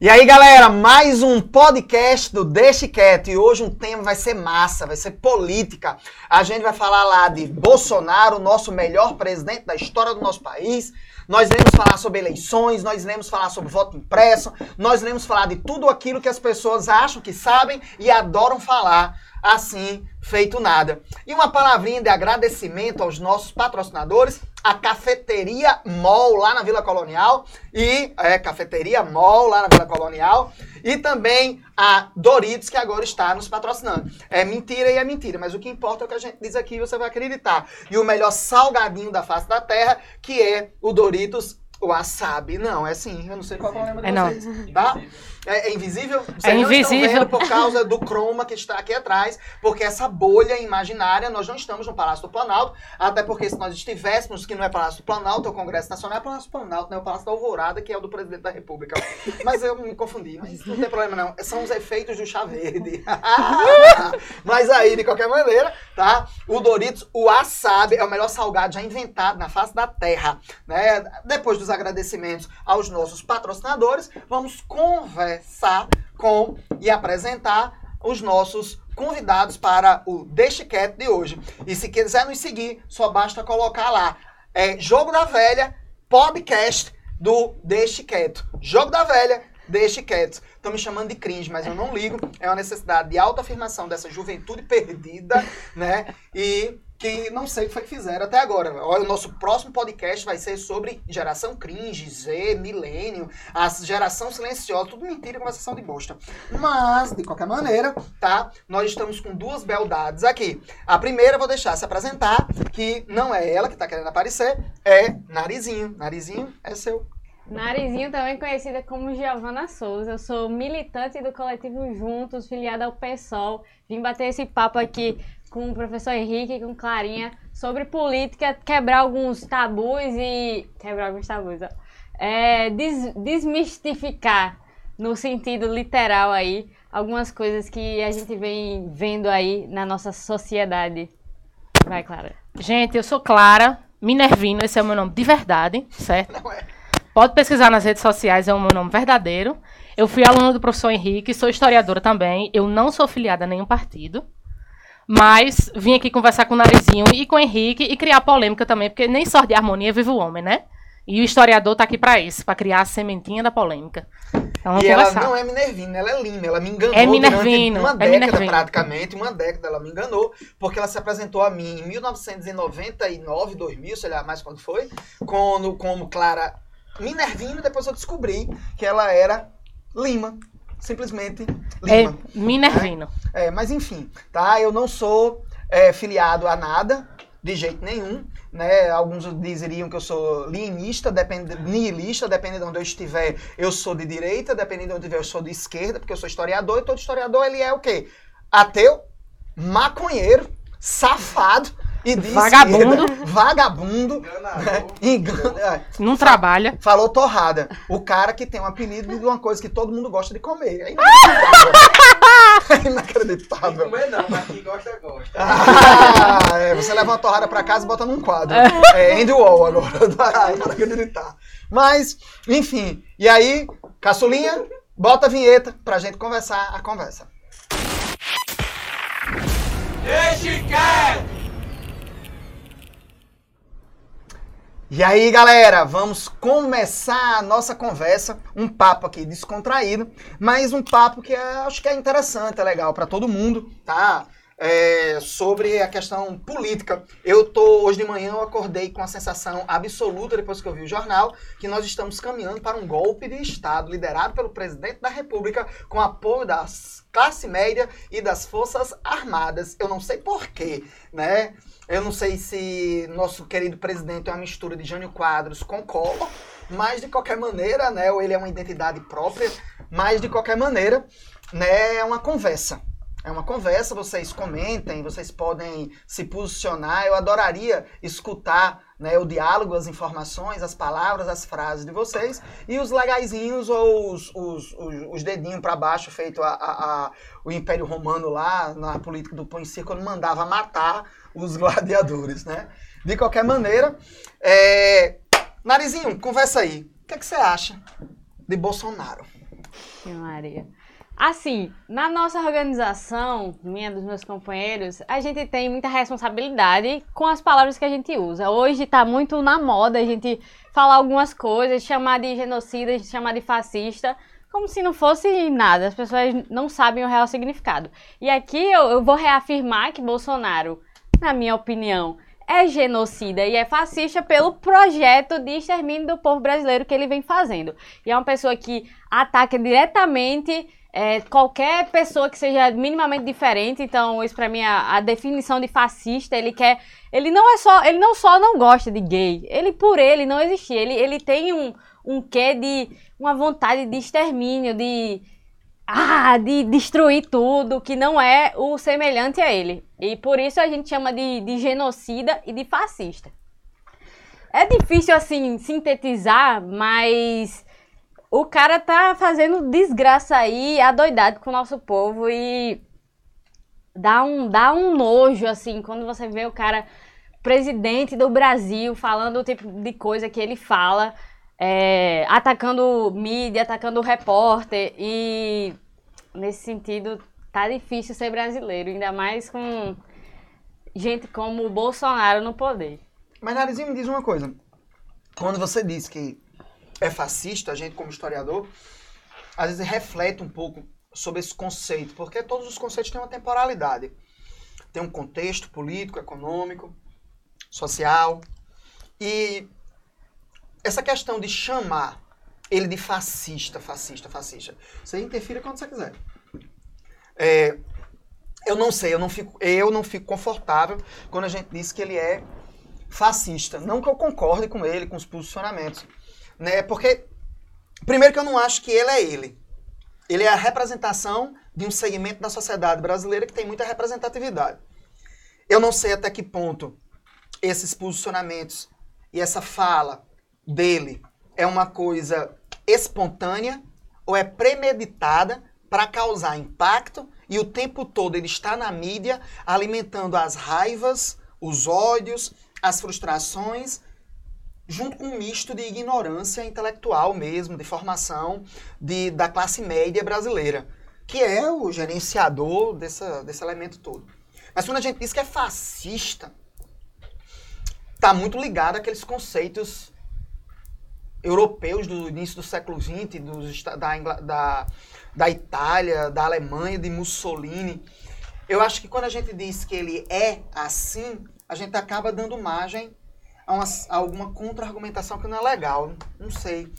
E aí, galera, mais um podcast do Deixe Quieto. E hoje um tema vai ser massa, vai ser política. A gente vai falar lá de Bolsonaro, nosso melhor presidente da história do nosso país. Nós iremos falar sobre eleições, nós iremos falar sobre voto impresso, nós iremos falar de tudo aquilo que as pessoas acham que sabem e adoram falar assim feito nada. E uma palavrinha de agradecimento aos nossos patrocinadores, a Cafeteria Mol lá na Vila Colonial e é Cafeteria Mol lá na Vila Colonial e também a Doritos que agora está nos patrocinando. É mentira e é mentira, mas o que importa é o que a gente diz aqui, você vai acreditar. E o melhor salgadinho da face da terra, que é o Doritos Wasabi. Não, é assim, eu não sei qual é o problema de É não. vocês. Tá? É, é invisível? Vocês É invisível. por causa do croma que está aqui atrás, porque essa bolha imaginária, nós não estamos no Palácio do Planalto, até porque se nós estivéssemos, que não é Palácio do Planalto, é o Congresso Nacional, é Palácio do Planalto, não é o Palácio da Alvorada, que é o do Presidente da República. Mas eu me confundi, mas não tem problema não, são os efeitos do chá verde. mas aí, de qualquer maneira, tá? O Doritos, o Wasabi, é o melhor salgado já inventado na face da terra, né? Depois dos agradecimentos aos nossos patrocinadores, vamos conversar com e apresentar os nossos convidados para o Deixe Quieto de hoje. E se quiser nos seguir, só basta colocar lá é, Jogo da Velha, podcast do Deixe Quieto. Jogo da Velha, Deixe Quieto. Estão me chamando de cringe, mas eu não ligo. É uma necessidade de autoafirmação dessa juventude perdida, né? E que não sei o que foi que fizeram até agora. O nosso próximo podcast vai ser sobre geração cringe, Z, milênio, a geração silenciosa, tudo mentira, conversação de bosta. Mas, de qualquer maneira, tá? Nós estamos com duas beldades aqui. A primeira vou deixar se apresentar, que não é ela que tá querendo aparecer, é Narizinho. Narizinho é seu. Narizinho, também conhecida como Giovana Souza. Eu sou militante do coletivo Juntos, filiada ao PSOL. Vim bater esse papo aqui com o professor Henrique e com Clarinha sobre política, quebrar alguns tabus e. Quebrar alguns tabus, ó. É, des- desmistificar, no sentido literal aí, algumas coisas que a gente vem vendo aí na nossa sociedade. Vai, Clara. Gente, eu sou Clara Minervino, esse é o meu nome de verdade, certo? Não é? Pode pesquisar nas redes sociais, é o meu nome verdadeiro. Eu fui aluna do professor Henrique, sou historiadora também. Eu não sou filiada a nenhum partido. Mas vim aqui conversar com o Narizinho e com o Henrique e criar polêmica também, porque nem só de harmonia vive o homem, né? E o historiador tá aqui pra isso, pra criar a sementinha da polêmica. Então E ela não é Minervina, ela é Lima. Ela me enganou É Minervino, uma é década, Minervino. praticamente. Uma década ela me enganou, porque ela se apresentou a mim em 1999, 2000, sei lá mais quando foi, como, como Clara Minervino, e depois eu descobri que ela era Lima. Simplesmente É Lima. Minervino. É, mas enfim, tá? Eu não sou é, filiado a nada, de jeito nenhum. Né? Alguns dizeriam que eu sou linista, depende, nihilista, dependendo de onde eu estiver, eu sou de direita, dependendo de onde eu estiver, eu sou de esquerda, porque eu sou historiador, e todo historiador ele é o quê? Ateu, maconheiro, safado e de Vagabundo. vagabundo, né? Engana- é, Não trabalha. Falou torrada. O cara que tem um apelido de uma coisa que todo mundo gosta de comer. É inacreditável. É inacreditável. Comer não, mas quem gosta, gosta. Ah, é, você leva uma torrada pra casa e bota num quadro. É Andy Wall agora. Ai, acreditar. Mas, enfim. E aí, caçulinha, bota a vinheta pra gente conversar a conversa. Deixe quieto! E aí, galera, vamos começar a nossa conversa, um papo aqui descontraído, mas um papo que é- acho que é interessante, é legal para todo mundo, tá? É, sobre a questão política. Eu tô hoje de manhã eu acordei com a sensação absoluta depois que eu vi o jornal que nós estamos caminhando para um golpe de estado liderado pelo presidente da República com apoio das classe média e das forças armadas. Eu não sei porquê, né? Eu não sei se nosso querido presidente é uma mistura de Jânio Quadros com Collor, mas de qualquer maneira, né, ou ele é uma identidade própria, mas de qualquer maneira, né, é uma conversa. É uma conversa, vocês comentem, vocês podem se posicionar. Eu adoraria escutar né, o diálogo, as informações, as palavras, as frases de vocês. E os legaizinhos ou os, os, os, os dedinhos para baixo, feito a, a- a- o Império Romano lá, na política do Põe quando mandava matar os gladiadores, né? De qualquer maneira, é... Narizinho, conversa aí. O que, é que você acha de Bolsonaro? Maria. Assim, na nossa organização, minha dos meus companheiros, a gente tem muita responsabilidade com as palavras que a gente usa. Hoje tá muito na moda a gente falar algumas coisas, chamar de genocida, chamar de fascista, como se não fosse nada. As pessoas não sabem o real significado. E aqui eu, eu vou reafirmar que Bolsonaro, na minha opinião, é genocida e é fascista pelo projeto de extermínio do povo brasileiro que ele vem fazendo. E é uma pessoa que ataca diretamente é, qualquer pessoa que seja minimamente diferente. Então, isso para mim é a, definição de fascista. Ele quer, ele não é só, ele não só não gosta de gay. Ele por ele não existir. Ele, ele tem um, um quê de uma vontade de extermínio, de ah, de destruir tudo que não é o semelhante a ele. E por isso a gente chama de, de genocida e de fascista. É difícil assim sintetizar, mas o cara tá fazendo desgraça aí, adoidado com o nosso povo e dá um, dá um nojo, assim, quando você vê o cara, presidente do Brasil, falando o tipo de coisa que ele fala, é, atacando mídia, atacando repórter e nesse sentido tá difícil ser brasileiro, ainda mais com gente como o Bolsonaro no poder. Mas Narizinho me diz uma coisa. Quando você diz que é fascista, a gente como historiador, às vezes reflete um pouco sobre esse conceito, porque todos os conceitos têm uma temporalidade. Tem um contexto político, econômico, social. E essa questão de chamar ele de fascista, fascista, fascista, você interfira quando você quiser. É, eu não sei, eu não, fico, eu não fico confortável quando a gente diz que ele é fascista. Não que eu concorde com ele, com os posicionamentos né? Porque, primeiro que eu não acho que ele é ele. Ele é a representação de um segmento da sociedade brasileira que tem muita representatividade. Eu não sei até que ponto esses posicionamentos e essa fala dele é uma coisa espontânea ou é premeditada para causar impacto e o tempo todo ele está na mídia alimentando as raivas, os ódios, as frustrações junto com um misto de ignorância intelectual mesmo, de formação de, da classe média brasileira, que é o gerenciador dessa, desse elemento todo. Mas quando a gente diz que é fascista, está muito ligado àqueles conceitos europeus do início do século XX, dos, da, da, da Itália, da Alemanha, de Mussolini. Eu acho que quando a gente diz que ele é assim, a gente acaba dando margem a, uma, a alguma contra-argumentação que não é legal. Não sei.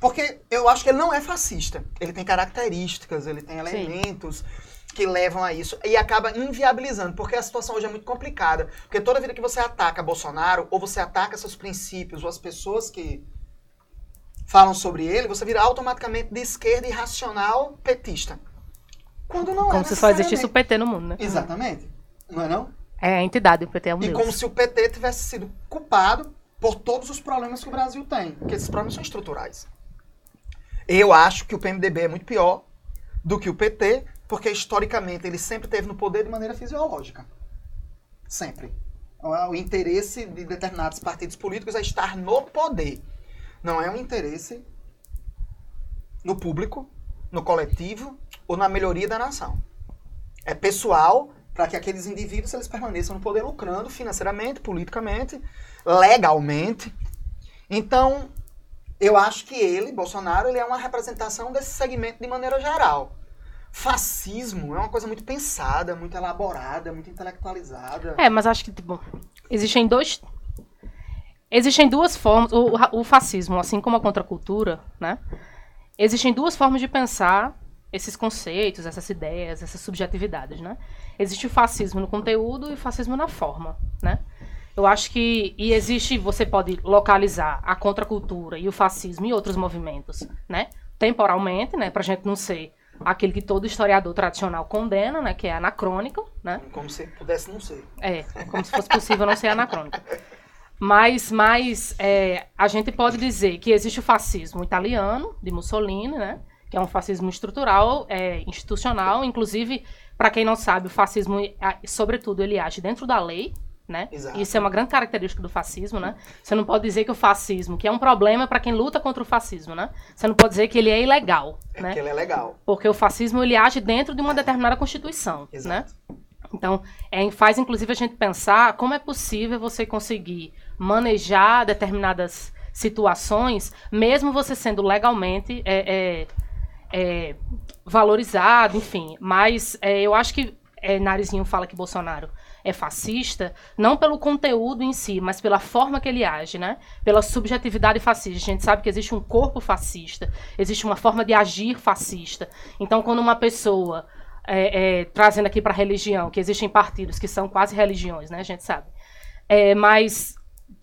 Porque eu acho que ele não é fascista. Ele tem características, ele tem elementos Sim. que levam a isso. E acaba inviabilizando, porque a situação hoje é muito complicada. Porque toda vida que você ataca Bolsonaro, ou você ataca seus princípios, ou as pessoas que falam sobre ele, você vira automaticamente de esquerda irracional petista. Quando não Como é se só existisse o PT no mundo, né? Exatamente. Não é não? É a entidade, o PT é um E Deus. como se o PT tivesse sido culpado por todos os problemas que o Brasil tem. Porque esses problemas são estruturais. Eu acho que o PMDB é muito pior do que o PT, porque historicamente ele sempre teve no poder de maneira fisiológica. Sempre. O interesse de determinados partidos políticos é estar no poder. Não é um interesse no público, no coletivo ou na melhoria da nação. É pessoal para que aqueles indivíduos eles permaneçam no poder lucrando financeiramente, politicamente, legalmente. Então, eu acho que ele, Bolsonaro, ele é uma representação desse segmento de maneira geral. Fascismo é uma coisa muito pensada, muito elaborada, muito intelectualizada. É, mas acho que tipo, existem dois existem duas formas o, o fascismo, assim como a contracultura, né? Existem duas formas de pensar esses conceitos, essas ideias, essas subjetividades, né? Existe o fascismo no conteúdo e o fascismo na forma, né? Eu acho que e existe, você pode localizar a contracultura e o fascismo em outros movimentos, né? Temporalmente, né, pra gente não ser aquele que todo historiador tradicional condena, né, que é anacrônico, né? Como se pudesse não ser. É, como se fosse possível não ser anacrônico. Mas, mas é, a gente pode dizer que existe o fascismo italiano, de Mussolini, né? que é um fascismo estrutural, é, institucional, inclusive, para quem não sabe, o fascismo, sobretudo, ele age dentro da lei, Né? Isso é uma grande característica do fascismo, né? Você não pode dizer que o fascismo, que é um problema para quem luta contra o fascismo, né? Você não pode dizer que ele é ilegal, É né? porque ele é legal. Porque o fascismo ele age dentro de uma determinada constituição, né? Exato. Então, é, faz inclusive a gente pensar como é possível você conseguir manejar determinadas situações, mesmo você sendo legalmente é, é, é, valorizado, enfim. Mas é, eu acho que é, Narizinho fala que Bolsonaro é fascista, não pelo conteúdo em si, mas pela forma que ele age, né? Pela subjetividade fascista. A gente sabe que existe um corpo fascista, existe uma forma de agir fascista. Então, quando uma pessoa é, é, trazendo aqui para a religião, que existem partidos que são quase religiões, né? A gente sabe. É, mas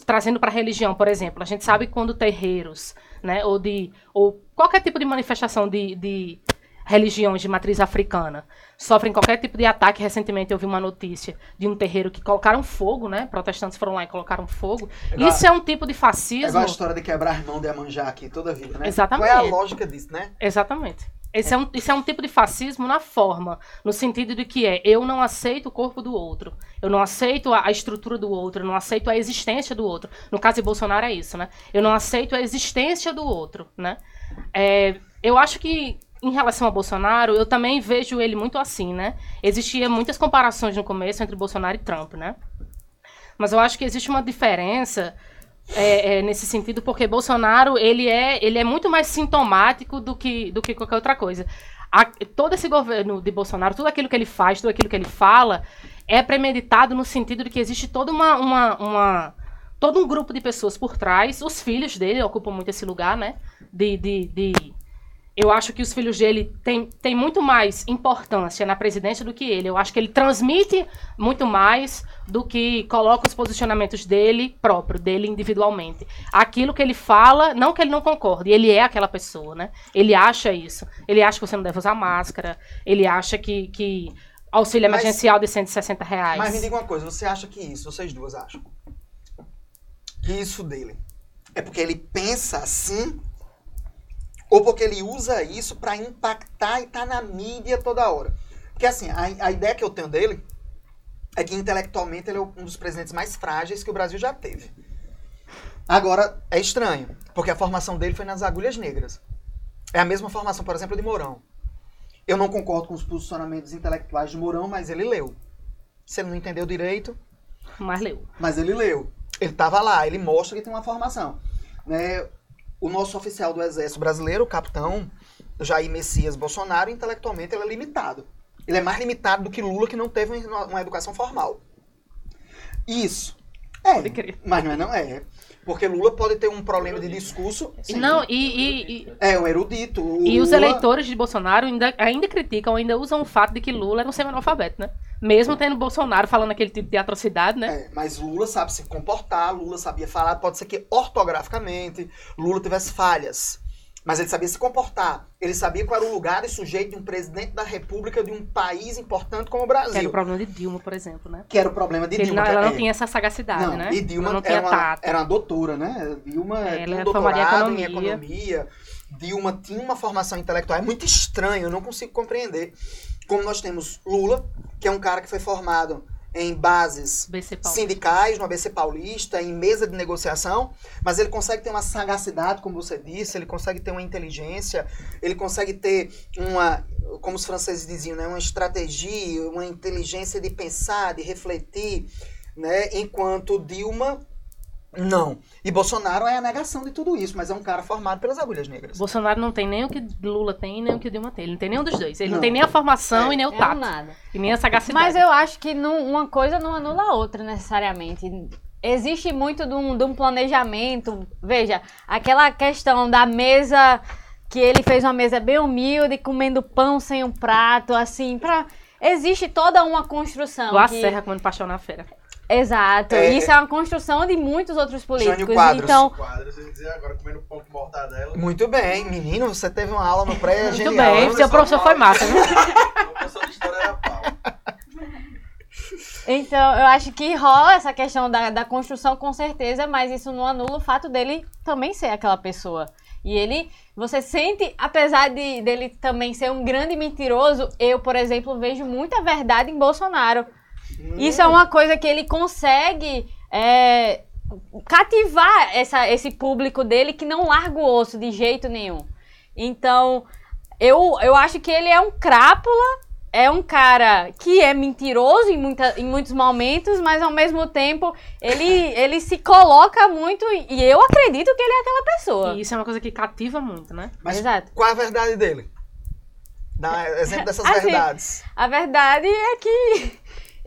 trazendo para a religião, por exemplo, a gente sabe que quando terreiros, né, ou de ou qualquer tipo de manifestação de, de religiões de matriz africana sofrem qualquer tipo de ataque. Recentemente eu vi uma notícia de um terreiro que colocaram fogo, né? Protestantes foram lá e colocaram fogo. igual- Isso é um tipo de É fascismo. igual a história de quebrar as mãos de Amanjá aqui toda a vida, né? Exatamente. Qual é a lógica disso, né? Exatamente. Esse é. um, isso é um tipo de fascismo na forma, no sentido de que é eu não aceito o corpo do outro, eu não aceito a, a estrutura do outro, eu não aceito a existência do outro. No caso de Bolsonaro é isso, né? Eu não aceito a existência do outro, né? É, eu acho que em relação a Bolsonaro, eu também vejo ele muito assim, né? Existia muitas comparações no começo entre Bolsonaro e Trump, né? Mas eu acho que existe uma diferença é, é, nesse sentido, porque Bolsonaro ele é, ele é muito mais sintomático do que, do que qualquer outra coisa. A- todo esse governo de Bolsonaro, tudo aquilo que ele faz, tudo aquilo que ele fala, é premeditado no sentido de que existe toda uma, uma, uma- todo um grupo de pessoas por trás. Os filhos dele ocupam muito esse lugar, né? De, de, de- eu acho que os filhos dele têm, têm muito mais importância na presidência do que ele. Eu acho que ele transmite muito mais do que coloca os posicionamentos dele próprio, dele individualmente. Aquilo que ele fala, não que ele não concorde, ele é aquela pessoa, né? Ele acha isso. Ele acha que você não deve usar máscara, ele acha que, que auxílio Mas- emergencial de 160 reais. Mas me diga uma coisa, você acha que isso, vocês duas acham, que isso dele é porque ele pensa assim ou porque ele usa isso pra impactar e tá na mídia toda hora? Porque assim, a, a ideia que eu tenho dele é que intelectualmente ele é um dos presidentes mais frágeis que o Brasil já teve. Agora, é estranho, porque a formação dele foi nas agulhas negras. É a mesma formação, por exemplo, de Mourão. Eu não concordo com os posicionamentos intelectuais de Mourão, mas ele leu. Se ele não entendeu direito, Mas leu. mas ele leu. Ele estava lá, ele mostra que tem uma formação. Né? O nosso oficial do Exército Brasileiro, o capitão Jair Messias Bolsonaro, intelectualmente ele é limitado. Ele é mais limitado do que Lula, que não teve uma, uma educação formal. Isso. É, Pode crer. mas não é, não é. Porque Lula pode ter um problema de discurso. sim. Não, e, e- e- É um erudito. O E os Lula- eleitores de Bolsonaro ainda, ainda criticam, ainda usam o fato de que Lula era um semi-analfabeto, né? Mesmo tendo Bolsonaro falando aquele tipo de atrocidade, né? É, mas Lula sabe se comportar, Lula sabia falar, pode ser que ortograficamente Lula tivesse falhas. Mas ele sabia se comportar. Ele sabia qual era o lugar e sujeito de um presidente da república de um país importante como o Que era Brasil. o problema de Dilma, por exemplo, né? Que era o problema de Dilma. não- ela não é- tinha essa sagacidade, Não, né? e Dilma ela não tinha era, uma, tato. era uma doutora, né? Dilma É, tinha ela um em doutorado em economia. economia. Dilma tinha uma formação intelectual. É muito estranho, eu não consigo compreender. Como nós temos Lula, que é um cara que foi formado em bases sindicais, no ABC Paulista, em mesa de negociação, mas ele consegue ter uma sagacidade, como você disse, ele consegue ter uma inteligência, ele consegue ter uma, como os franceses diziam, né, uma estratégia, uma inteligência de pensar, de refletir, né, enquanto Dilma não. E Bolsonaro é a negação de tudo isso, mas é um cara formado pelas agulhas negras. Bolsonaro não tem nem o que Lula tem, nem o que Dilma tem. Ele não tem nenhum dos dois. Ele não, Não. tem nem a formação É. e nem o É um tato. nada. E nem a sagacidade. Mas eu acho que não- uma coisa não anula a outra necessariamente. Existe muito de um, de um planejamento. Veja, aquela questão da mesa que ele fez uma mesa bem humilde, comendo pão sem um prato, assim, pra. Existe toda uma construção. Lá que- Serra comendo paixão na feira. Exato. É- Isso é uma construção de muitos outros políticos. Jânio Quadros. Então, Quadro, você dizer agora comendo pão com mortadela. Muito bem, menino, você teve uma aula no pré Muito genial. bem, Eu seu professor foi massa, viu? Professor de história era pau. Então, eu acho que rola essa questão da, da construção com certeza, mas isso não anula o fato dele também ser aquela pessoa. E ele, você sente, apesar de dele também ser um grande mentiroso, eu, por exemplo, vejo muita verdade em Bolsonaro. Isso é uma coisa que ele consegue é, cativar essa, esse público dele que não larga o osso de jeito nenhum. Então, eu, eu acho que ele é um crápula, é um cara que é mentiroso em, muita, em muitos momentos, mas ao mesmo tempo ele, ele se coloca muito e eu acredito que ele é aquela pessoa. E isso é uma coisa que cativa muito, né? Mas Exato. qual é a verdade dele? Dá exemplo dessas Assim, verdades. A verdade é que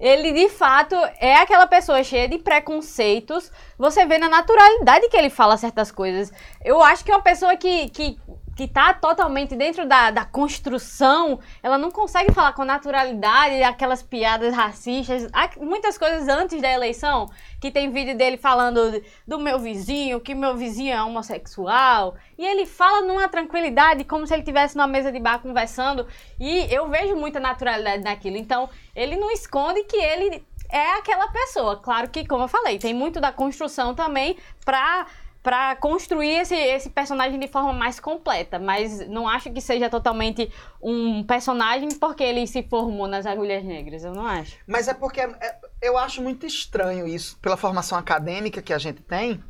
ele de fato é aquela pessoa cheia de preconceitos. Você vê na naturalidade que ele fala certas coisas. Eu acho que uma pessoa que, que, que tá totalmente dentro da, da construção, ela não consegue falar com naturalidade aquelas piadas racistas. Há muitas coisas antes da eleição, que tem vídeo dele falando do meu vizinho, que meu vizinho é homossexual. E ele fala numa tranquilidade, como se ele estivesse numa mesa de bar conversando. E eu vejo muita naturalidade naquilo. Então, ele não esconde que ele é aquela pessoa. Claro que, como eu falei, tem muito da construção também pra, pra construir esse, esse personagem de forma mais completa. Mas não acho que seja totalmente um personagem porque ele se formou nas agulhas negras. Eu não acho. Mas é porque é- eu acho muito estranho isso, pela formação acadêmica que a gente tem,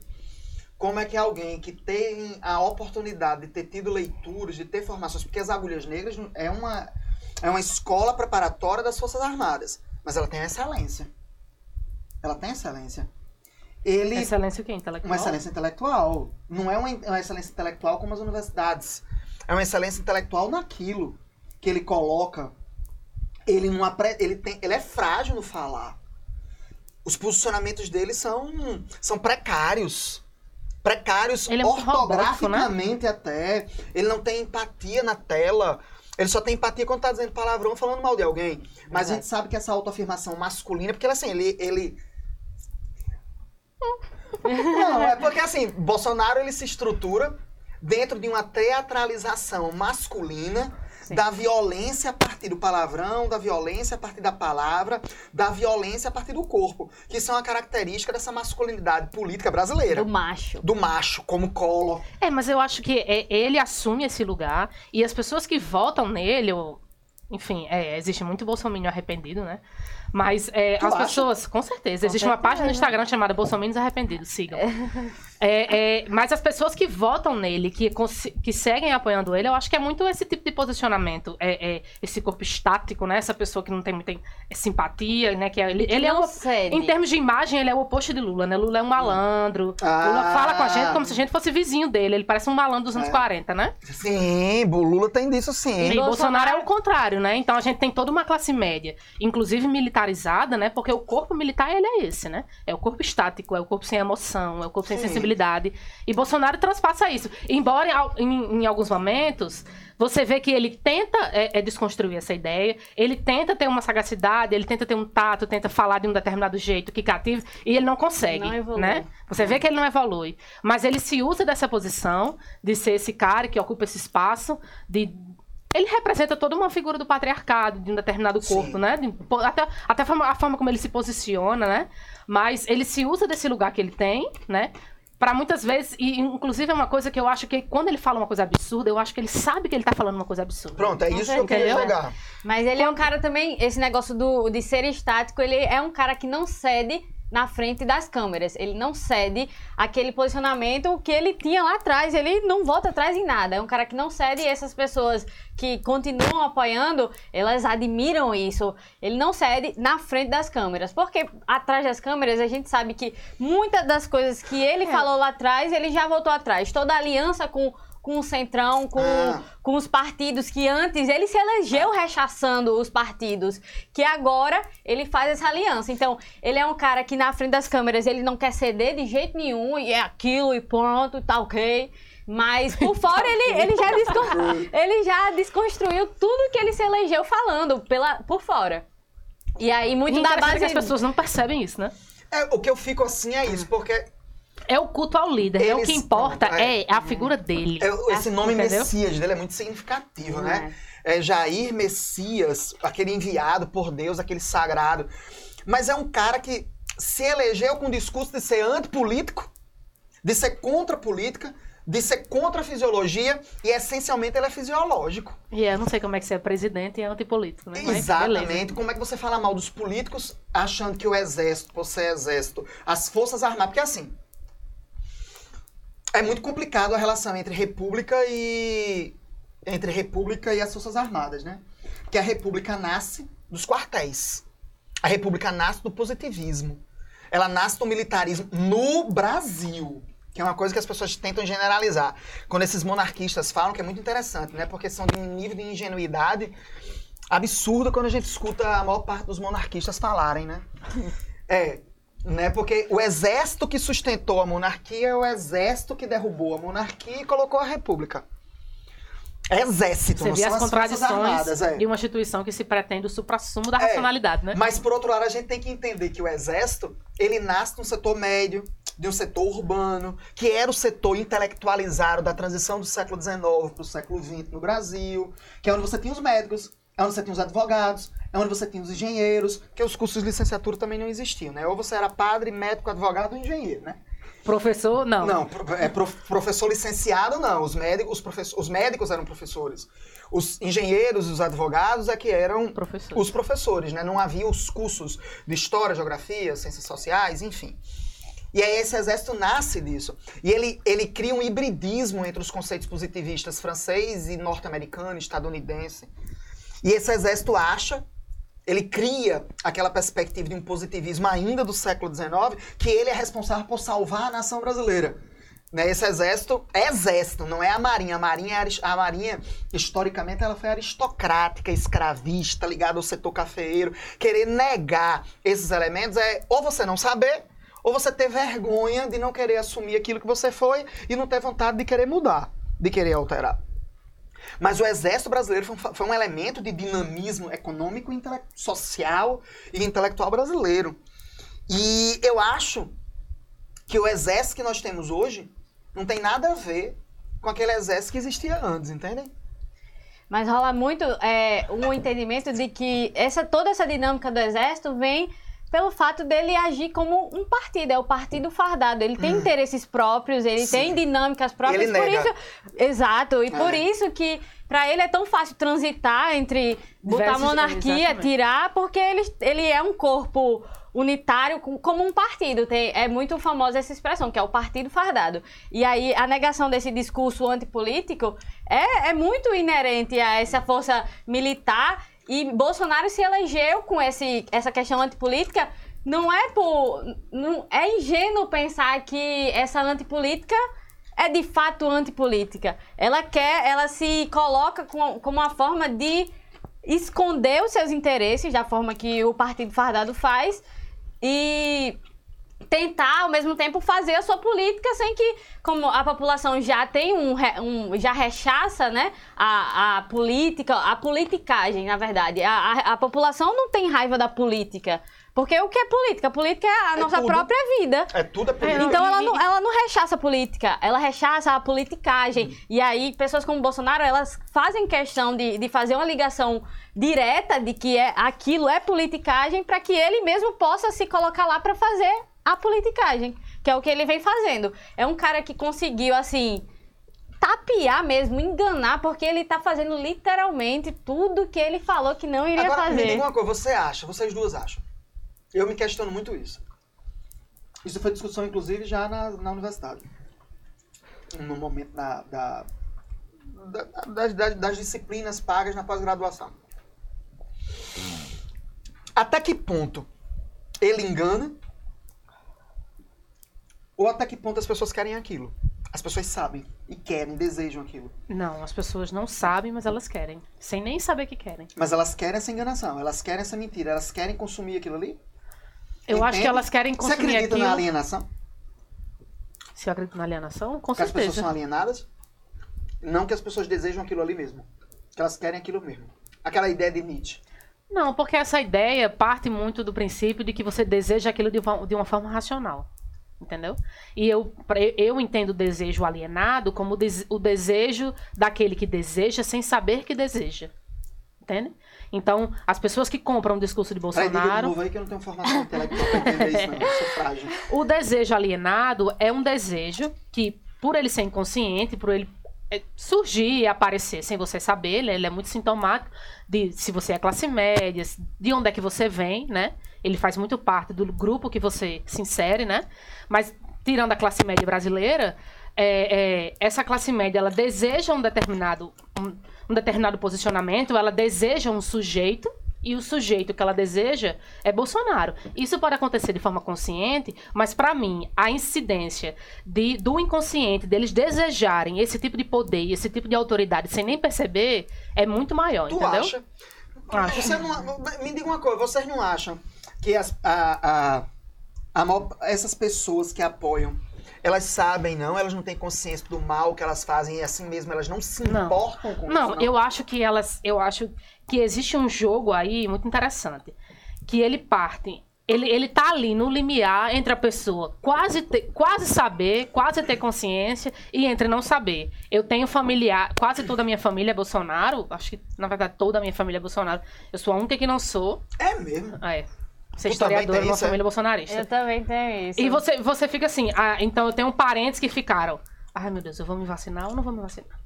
como é que alguém que tem a oportunidade de ter tido leituras, de ter formações, porque as Agulhas Negras é uma, é uma escola preparatória das Forças Armadas, mas ela tem excelência. Ela tem excelência. Ele, Excelência o quê? Intelectual? uma excelência intelectual. Não é uma, uma excelência intelectual como as universidades. É uma excelência intelectual naquilo que ele coloca. Ele não apre... ele tem, ele é frágil no falar. Os posicionamentos dele são são precários. Precários Ele é né? ortograficamente até. Ele não tem empatia na tela. Ele só tem empatia quando tá dizendo palavrão falando mal de alguém. Mas a gente sabe que essa autoafirmação masculina, porque assim, ele, ele não, é porque assim, Bolsonaro ele se estrutura dentro de uma teatralização masculina Sim. da violência a partir do palavrão, da violência a partir da palavra, da violência a partir do corpo, que são a característica dessa masculinidade política brasileira. Do macho. Do macho, como colo. É, mas eu acho que é, ele assume esse lugar e as pessoas que votam nele, ou, enfim, é, existe muito bolsominion arrependido, né? Mas é, as acha? pessoas, com certeza, Com existe uma certeza. página no Instagram chamada Bolsominions Arrependidos, sigam. É, é, mas as pessoas que votam nele, que, que seguem apoiando ele, eu acho que é muito esse tipo de posicionamento, é, é esse corpo estático, né? Essa pessoa que não tem muita simpatia, né? Que é- ele, ele é não o, cede. em termos de imagem, ele é o oposto de Lula, né? Lula é um malandro. Ah. Lula fala com a gente como se a gente fosse vizinho dele. Ele parece um malandro dos anos É. 40, né? Sim, o Lula tem disso sim. E Bolsonaro... Bolsonaro é o contrário, né? Então a gente tem toda uma classe média, inclusive militarizada, né? Porque o corpo militar, ele é esse, né? É o corpo estático, é o corpo sem emoção, é o corpo sem Sim. E Bolsonaro transpassa isso. Embora em em, em alguns momentos você vê que ele tenta é, é, desconstruir essa ideia, ele tenta ter uma sagacidade, ele tenta ter um tato, tenta falar de um determinado jeito que cative, e ele não consegue, Não evolui. né? Você vê que ele não evolui. Mas ele se usa dessa posição de ser esse cara que ocupa esse espaço, de ele representa toda uma figura do patriarcado, de um determinado Sim. corpo, né? De- até até a, forma, a forma como ele se posiciona, né? Mas ele se usa desse lugar que ele tem, né? Pra muitas vezes, e inclusive é uma coisa que eu acho que quando ele fala uma coisa absurda, eu acho que ele sabe que ele tá falando uma coisa absurda. Pronto, é Com isso que eu queria jogar. Mas ele é um cara também, esse negócio do, de ser estático, ele é um cara que não cede na frente das câmeras. Ele não cede aquele posicionamento que ele tinha lá atrás. Ele não volta atrás em nada. É um cara que não cede e essas pessoas que continuam apoiando, elas admiram isso. Ele não cede na frente das câmeras. Porque atrás das câmeras a gente sabe que muitas das coisas que ele falou lá atrás, ele já voltou atrás. Toda a aliança com com o Centrão, com, Ah. com os partidos que antes ele se elegeu rechaçando os partidos, que agora ele faz essa aliança. Então, ele é um cara que na frente das câmeras ele não quer ceder de jeito nenhum, e é aquilo e pronto, tá ok. Mas por fora ele, ele, já descon- ele já desconstruiu tudo que ele se elegeu falando pela, por fora. E aí, muito E da base. que as pessoas não percebem isso, né? É, o que eu fico assim é isso, porque É o culto ao líder, né? O Eles- que importa é. é a figura dele. é- esse nome Entendeu? Messias dele é muito significativo, né? É Jair Messias, aquele enviado por Deus, aquele sagrado. Mas é um cara que se elegeu com o discurso de ser antipolítico, de ser contra a política, de ser contra a fisiologia e essencialmente ele é fisiológico. E eu não sei como é que você é presidente e é antipolítico, né? Exatamente. beleza. Como é que você fala mal dos políticos achando que o exército, você é exército, as forças armadas, porque assim, é muito complicado a relação entre república e entre república e as forças armadas, né? Porque a república nasce dos quartéis. A república nasce do positivismo. Ela nasce do militarismo no Brasil. Que é uma coisa que as pessoas tentam generalizar. Quando esses monarquistas falam, que é muito interessante, né? Porque são de um nível de ingenuidade absurda quando a gente escuta a maior parte dos monarquistas falarem, né? É, né? Porque o exército que sustentou a monarquia é o exército que derrubou a monarquia e colocou a república. Exército, Você não vê são as contradições armadas, é. de uma instituição que se pretende o supra-sumo da É, racionalidade, né? Mas, por outro lado, a gente tem que entender que o exército, ele nasce num setor médio, de um setor urbano, que era o setor intelectualizado da transição do século XIX para o século XX no Brasil, que é onde você tinha os médicos, é onde você tinha os advogados, é onde você tinha os engenheiros, que os cursos de licenciatura também não existiam, né? Ou você era padre, médico, advogado ou engenheiro, né? Professor, não. Não, é prof- professor licenciado não. Os médicos, os, os médicos eram professores. Os engenheiros, os advogados é que eram Professor. os professores, né? Não havia os cursos de história, geografia, ciências sociais, enfim. E aí esse exército nasce disso. E ele, ele cria um hibridismo entre os conceitos positivistas francês e norte-americano, estadunidense. E esse exército acha, ele cria aquela perspectiva de um positivismo ainda do século XIX, que ele é responsável por salvar a nação brasileira. Né, esse exército é exército, não é a marinha. A marinha, é a marinha, historicamente, ela foi aristocrática, escravista, ligada ao setor cafeeiro. Querer negar esses elementos é ou você não saber, ou você ter vergonha de não querer assumir aquilo que você foi e não ter vontade de querer mudar, de querer alterar. Mas o exército brasileiro foi um, foi um elemento de dinamismo econômico, social e intelectual brasileiro. E eu acho que o exército que nós temos hoje não tem nada a ver com aquele exército que existia antes, entendem? Mas rola muito é, um entendimento de que essa, toda essa dinâmica do exército vem pelo fato dele agir como um partido, é o partido fardado. Ele tem interesses próprios, ele Hum. Sim. tem dinâmicas próprias. Ele por nega. isso, exato, e por É. isso que para ele é tão fácil transitar entre botar a Diversos- monarquia, exatamente. tirar, porque ele, ele é um corpo unitário com- como um partido. Tem, é muito famosa essa expressão, que é o partido fardado. E aí a negação desse discurso antipolítico é, é muito inerente a essa força militar. E Bolsonaro se elegeu com esse, essa questão antipolítica. Não é por. Não, é ingênuo pensar que essa antipolítica é de fato antipolítica. Ela quer, ela se coloca com- como uma forma de esconder os seus interesses, da forma que o Partido Fardado faz, e tentar ao mesmo tempo fazer a sua política sem que, como a população já tem um, um- já rechaça, né, a, a política, a politicagem, na verdade. A, a, a população não tem raiva da política. Porque o que é política? Política é a É nossa tudo. própria vida. É tudo é política. Então ela não, ela não rechaça a política, ela rechaça a politicagem. E aí, pessoas como Bolsonaro, elas fazem questão de, de fazer uma ligação direta de que é, aquilo é politicagem para que ele mesmo possa se colocar lá para fazer a politicagem, que é o que ele vem fazendo. É um cara que conseguiu, assim, tapear mesmo, enganar, porque ele tá fazendo literalmente tudo que ele falou que não iria Agora, me fazer. diga uma coisa, você acha, vocês duas acham? Eu me questiono muito isso. Isso foi discussão, inclusive, já na, na universidade. No momento da, da- da- das- das disciplinas pagas na pós-graduação. Até que ponto ele engana? Ou até que ponto as pessoas querem aquilo? As pessoas sabem e querem, desejam aquilo. Não, as pessoas não sabem, mas elas querem. Sem nem saber que querem. Mas elas querem essa enganação, elas querem essa mentira, elas querem consumir aquilo ali. Eu acho que elas querem Você consumir acredita aquilo. na alienação? Se eu acredito na alienação, com que as pessoas certeza. são alienadas? Não que as pessoas desejam aquilo ali mesmo. Que elas querem aquilo mesmo. Aquela ideia de Nietzsche. Não, porque essa ideia parte muito do princípio de que você deseja aquilo de uma, de uma forma racional. Entendeu? E eu, eu entendo o desejo alienado como o des- o desejo daquele que deseja sem saber que deseja. Entende? Então, as pessoas que compram o discurso de Bolsonaro. aí que eu não tenho formação intelectual pra entender isso, não. Eu sou frágil. O desejo alienado é um desejo que por ele ser inconsciente, por ele é, surgir e aparecer sem você saber, né? ele é muito sintomático de se você é classe média, de onde é que você vem, né? Ele faz muito parte do grupo que você se insere, né? Mas tirando a classe média brasileira, é, é, essa classe média ela deseja um determinado um, um determinado posicionamento, ela deseja um sujeito e o sujeito que ela deseja é Bolsonaro. Isso pode acontecer de forma consciente, mas para mim a incidência de, do inconsciente deles desejarem esse tipo de poder, e esse tipo de autoridade sem nem perceber é muito maior, Tu entendeu? acha? Acho. Você não, me diga uma coisa, vocês não acham que as, a, a, a essas pessoas que apoiam, elas sabem, não? Elas não têm consciência do mal que elas fazem e assim mesmo elas não se Não. importam com Não, isso? eu acho que elas. Eu acho que existe um jogo aí muito interessante. Que ele parte. Ele, ele tá ali no limiar entre a pessoa quase, ter- quase saber, quase ter consciência e entre não saber. Eu tenho familiar, quase toda a minha família é Bolsonaro. Acho que, na verdade, toda a minha família é Bolsonaro. Eu sou a única que não sou. É mesmo. É. Ser Tu também historiadora uma isso, é? família bolsonarista. Eu também tenho isso. E você, você fica assim, ah, então eu tenho parentes que ficaram. Ai meu Deus, eu vou me vacinar ou não vou me vacinar?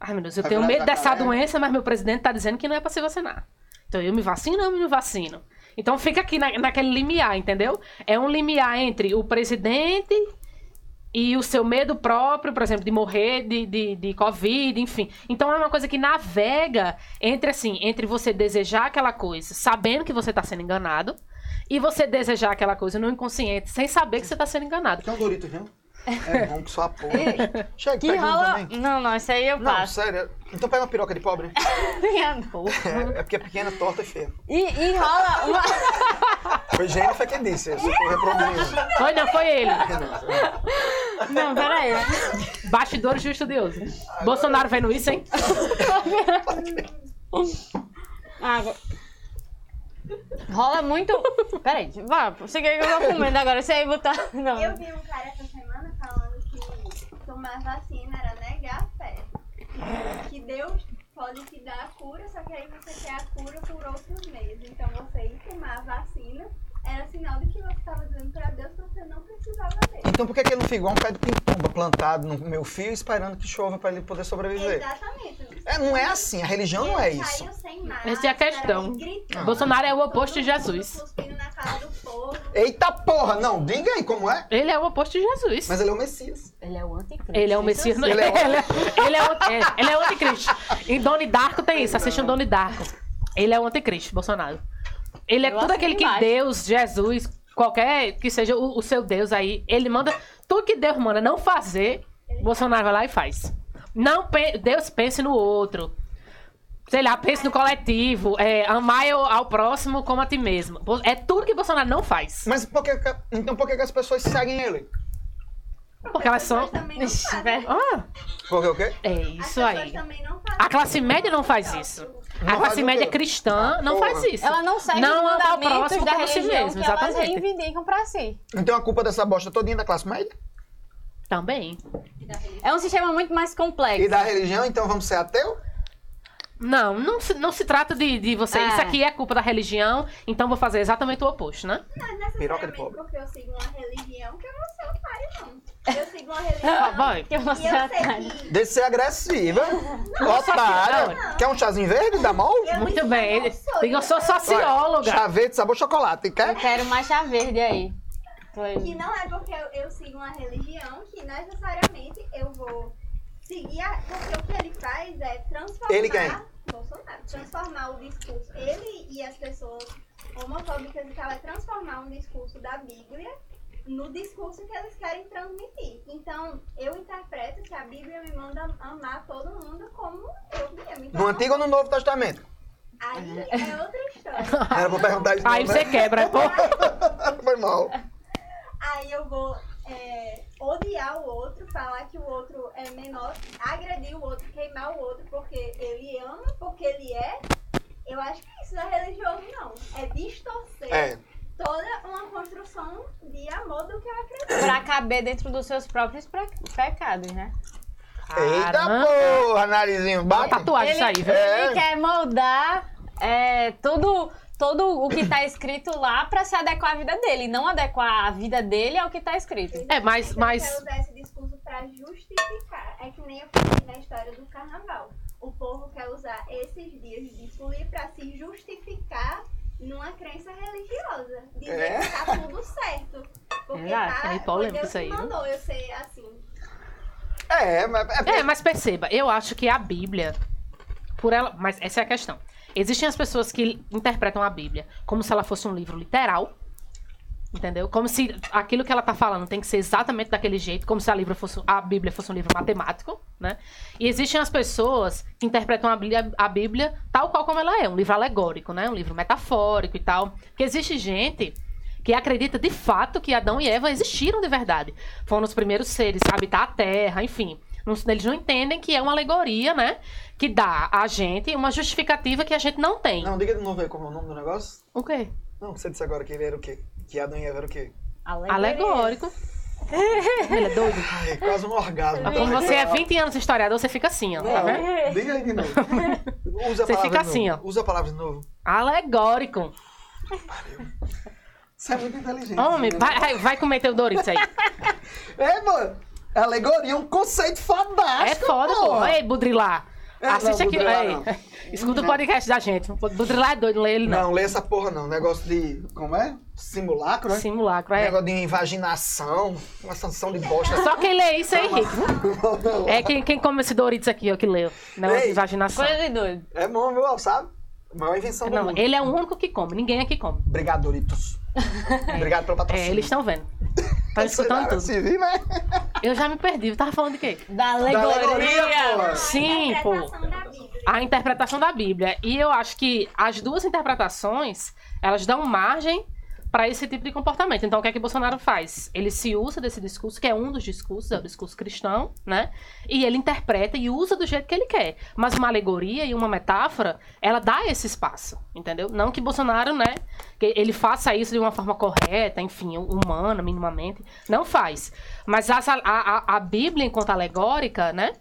Ai meu Deus, eu Vai tenho virar medo dessa doença, mas meu presidente tá dizendo que não é pra se vacinar. Então eu me vacino ou eu não me vacino? Então fica aqui na- naquele limiar, entendeu? É um limiar entre o presidente e o seu medo próprio, por exemplo, de morrer de, de, de Covid, enfim. Então é uma coisa que navega entre assim, entre você desejar aquela coisa, sabendo que você tá sendo enganado, e você desejar aquela coisa no inconsciente, sem saber que você tá sendo enganado. Tem Doritos, viu? É bom que só porra. Chega, Que pega um rola. também. Não, não, isso aí eu Não, passo. sério. Então pega uma piroca de pobre. É, é porque é pequena, torta e feia. E, e rola uma. Foi Jennifer quem disse. Eu estou reproduzindo. Foi, não, foi ele. Não, peraí. Bastidores de um estudioso. Bolsonaro vendo isso, hein? Água. Rola muito. Peraí, vá, siga aí que eu vou comendo agora. Você aí botar. Não. Eu vi um cara que tomar vacina era negar a fé. Que Deus pode te dar a cura, só que aí você quer a cura por outros meios. Então você ir tomar a vacina era sinal de que você estava dizendo para Deus que você não precisava dele. Então por que, que ele não fica igual um pé de pimpomba plantado no meu fio esperando que chova para ele poder sobreviver? Exatamente. É, não é assim, a religião não é Ele isso. máscara, Essa é a questão. gritando, Bolsonaro é o oposto de Jesus. cuspindo na cara do povo. Eita porra, não, diga aí como é. Ele é o oposto de Jesus. Mas ele é o Messias. Ele é o anticristo. Ele é o Messias. Ele é o- Ele é, ele é o, é, ele é o anticristo. Em Doni Darko tem isso. Assistam Doni Darko. Ele é o anticristo, Bolsonaro. Ele é Eu tudo aquele que embaixo. Deus, Jesus, qualquer que seja o, o seu Deus aí, ele manda. Tudo que Deus manda não fazer, Bolsonaro vai lá e faz. Não, pe- Deus pense no outro. Sei lá, pense no coletivo. É, amar ao, próximo como a ti mesmo. É tudo que Bolsonaro não faz. Mas por que, então por que, que as pessoas seguem ele? Porque elas são. Ah, Porque o quê? é isso aí. também não fazem. A classe média não faz isso. Não A classe média cristã Ah, não porra. faz isso. Ela não segue Não os mandamentos próximo da como si religião mesmo, que elas reivindicam pra si. Então a culpa dessa bosta todinha da classe média? Também. É um sistema muito mais complexo. E da religião, então vamos ser ateu? Não, não se, não se trata de, de você. É. Isso aqui é culpa da religião, então vou fazer exatamente o oposto, né? Não é Piroca de necessariamente pobre. porque eu sigo uma religião que eu vou ser otário, não. Eu sigo uma Ah, religião. vai. Que E eu sei atalha. que Deixa de ser agressiva. Otária. não. Quer um chazinho verde da? Eu Muito não bem. Ele- sou, eu sou eu- socióloga. Chá verde, sabor chocolate. Eu Quer? quero mais chá verde aí. Que não é porque eu, eu sigo uma religião que necessariamente eu vou seguir. A, porque o que ele faz é transformar. Ele quem? Bolsonaro. Transformar o discurso. Ele e as pessoas homofóbicas e tal, é transformar um discurso da Bíblia no discurso que eles querem transmitir. Então, eu interpreto que a Bíblia me manda amar todo mundo como eu me amo. Então, No Antigo ou no Novo Testamento? Aí é outra história. Era pra perguntar isso. Aí não, você né? quebra, pô. Foi mal. Aí eu vou é, odiar o outro, falar que o outro é menor, agredir o outro, queimar o outro porque ele ama, porque ele é. Eu acho que isso não é religioso, não. É distorcer É. toda uma construção de amor do que eu acredito. Pra caber dentro dos seus próprios pecados, né? Eita Caramba. porra, narizinho. Uma Bate. tatuagem isso aí, viu? É. Ele quer moldar é, tudo, todo o que tá escrito lá pra se adequar à vida dele, não adequar a vida dele ao que tá escrito. É, mas- Eu mas- quero usar esse discurso pra justificar. É que nem eu falei na história do carnaval. O povo quer usar esses dias de folia pra se justificar numa crença religiosa. Dizer É. que tá tudo certo. Porque Exato, tá, é polêmico Deus isso aí, mandou eu ser assim. É, mas. É, mas perceba, eu acho que a Bíblia, por ela. Mas essa é a questão. Existem as pessoas que interpretam a Bíblia como se ela fosse um livro literal. Entendeu? Como se aquilo que ela tá falando tem que ser exatamente daquele jeito, como se a, livro fosse, a Bíblia fosse um livro matemático, né? E existem as pessoas que interpretam a Bíblia, a Bíblia tal qual como ela é, um livro alegórico, né? Um livro metafórico e tal. Porque existe gente que acredita de fato que Adão e Eva existiram de verdade. Foram os primeiros seres a habitar a terra, enfim. Não- Eles não entendem que é uma alegoria, né? Que dá a gente uma justificativa que a gente não tem. Não, diga de novo aí como é o nome do negócio. O quê? Não, você disse agora que ele era o quê? Que Adão e Eva era o quê? Alegórico. Ele é doido. Ai, quase um orgasmo. Mas Como você é 20 anos historiador, você fica assim, ó. Tá vendo? Não, diga aí de novo. Usa a Você fica assim, novo. Usa a palavra de novo. Alegórico. Você é muito inteligente. Homem, né? vai, vai comer teu Doritos aí. É, mano. Alegoria é um conceito fodástico. É foda, pô. Ei, Budrilá. É, Assiste não, aqui. Não. Escuta o podcast da gente. Budrilá é doido, não lê ele não. Não, lê essa porra não. Negócio de. Como é? Simulacro, é? Simulacro, é. Negócio de invaginação. Uma sanção de bosta. Só quem lê isso é Henrique. É quem, quem come esse Doritos aqui, ó, que leu. Negócio de Ei, vaginação. Coisa de doido. É bom, meu, sabe? Maior invenção do Não, mundo. ele é o único que come, ninguém aqui come. Obrigado, Doritos. Obrigado pelo É, patrocínio. eles estão vendo. Estão escutando tudo. Se vir, né? Eu já me perdi, eu tava falando de quê? Da alegoria, alegoria. pô. Sim, pô. Da. A interpretação da Bíblia. E eu acho que as duas interpretações, elas dão margem para esse tipo de comportamento. Então, o que é que Bolsonaro faz? Ele se usa desse discurso, que é um dos discursos, é o discurso cristão, né? E ele interpreta e usa do jeito que ele quer. Mas uma alegoria e uma metáfora, ela dá esse espaço, entendeu? Não que Bolsonaro, né, que ele faça isso de uma forma correta, enfim, humana, minimamente. Não faz. Mas as- a, a, a Bíblia, enquanto alegórica, né?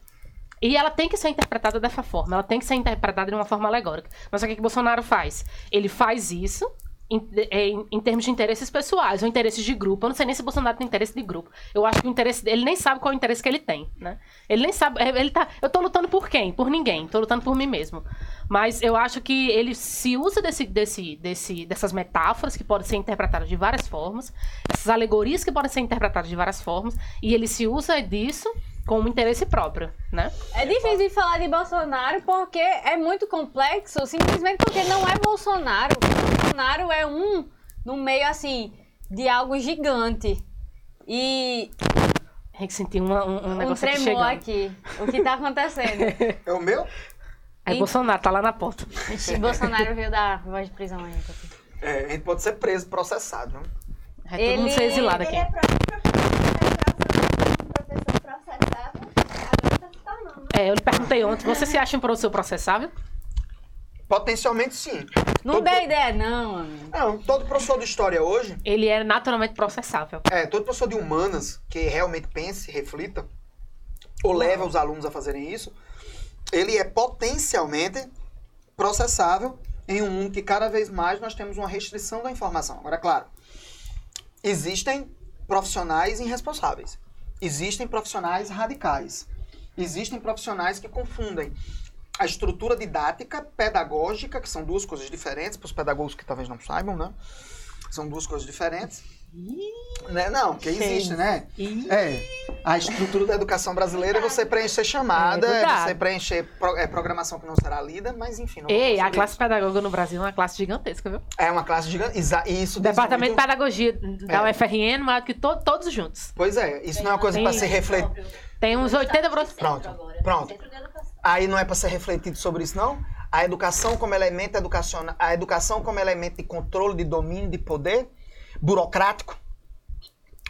E ela tem que ser interpretada dessa forma, ela tem que ser interpretada de uma forma alegórica. Mas o que, que Bolsonaro faz? Ele faz isso em, é, em- em termos de interesses pessoais ou interesses de grupo. Eu não sei nem se Bolsonaro tem interesse de grupo. Eu acho que o interesse dele, ele nem sabe qual é o interesse que ele tem, né? Ele nem sabe, é, ele tá, eu tô lutando por quem? Por ninguém, tô lutando por mim mesmo. Mas eu acho que ele se usa desse, desse, desse, dessas metáforas que podem ser interpretadas de várias formas, essas alegorias que podem ser interpretadas de várias formas, e ele se usa disso com um interesse próprio, né? É difícil de falar de Bolsonaro porque é muito complexo, simplesmente porque não é Bolsonaro. Bolsonaro é um no meio assim de algo gigante. E Henrique sentiu uma- um, um um negócio tremor chegando. aqui. O que tá acontecendo? É o meu? Aí Ent- Bolsonaro tá lá na porta. Bolsonaro veio da voz de prisão aí. É, a gente pode ser preso, processado. Né? Vai todo mundo Ele- ser exilado Ele aqui. é próprio professor, um professor processável, agora tá se tornando. É, eu lhe perguntei ontem, você se acha um professor processável? Potencialmente sim. Não Todo- dê ideia, não, amigo. Não, todo professor de história hoje, Ele é naturalmente processável. é, todo professor de humanas que realmente pense, reflita, ou leva os alunos a fazerem isso, ele é potencialmente processável em um mundo que cada vez mais nós temos uma restrição da informação. Agora, claro, existem profissionais irresponsáveis. Existem profissionais radicais. Existem profissionais que confundem a estrutura didática, pedagógica, que são duas coisas diferentes, para os pedagogos que talvez não saibam, né? São duas coisas diferentes. Né? Não, que existe, né? É. A estrutura da educação brasileira é você preencher chamada, É é, você preencher pro- é, programação que não será lida, mas enfim. Ei, a classe pedagoga no Brasil é uma classe gigantesca, viu? É uma classe gigante. exa- E isso Departamento de muito- Pedagogia da É. UFRN, maior que to- todos juntos. Pois é, isso não é uma coisa para ser refletido. Tem uns 80 professores. Pronto, pronto. Aí não é para ser refletido sobre isso, não? A educação como elemento educacional, a educação como elemento de controle, de domínio, de poder burocrático.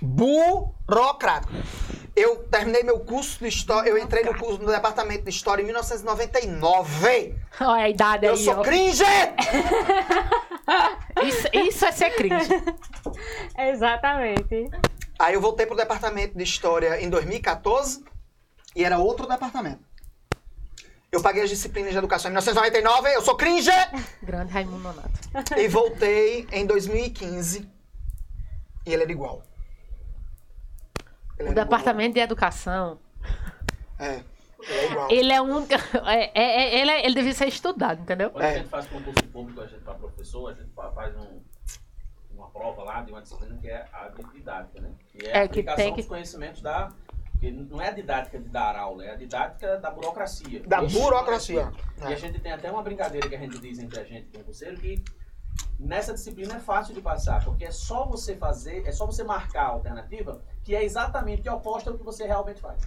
Burocrático. Eu terminei meu curso de história, eu entrei no curso no departamento de história em 1999. Olha a idade Eu aí, sou ó. cringe! Isso, isso é ser cringe. Exatamente. Aí eu voltei pro departamento de história em 2014 e era outro departamento. Eu paguei as disciplinas de educação em 1999, eu sou cringe! Grande Raimundo Nonato. e voltei em 2015 e ele era igual. Ele O era departamento de educação, igual. É, ele é igual. ele é um. É, é- é- ele, é- ele devia ser estudado, entendeu? Quando É. a gente faz concurso público, a gente para professor, a gente fa- faz um- prova lá de uma disciplina que é a didática, né? Que é, É, a que aplicação tem que- dos conhecimentos da. Que não é a didática de dar aula, é a didática da burocracia. Da Esse- burocracia. E a gente tem até uma brincadeira que a gente diz entre a gente e o concurseiro que nessa disciplina é fácil de passar, porque é só você fazer, é só você marcar a alternativa que é exatamente oposta ao que você realmente faz.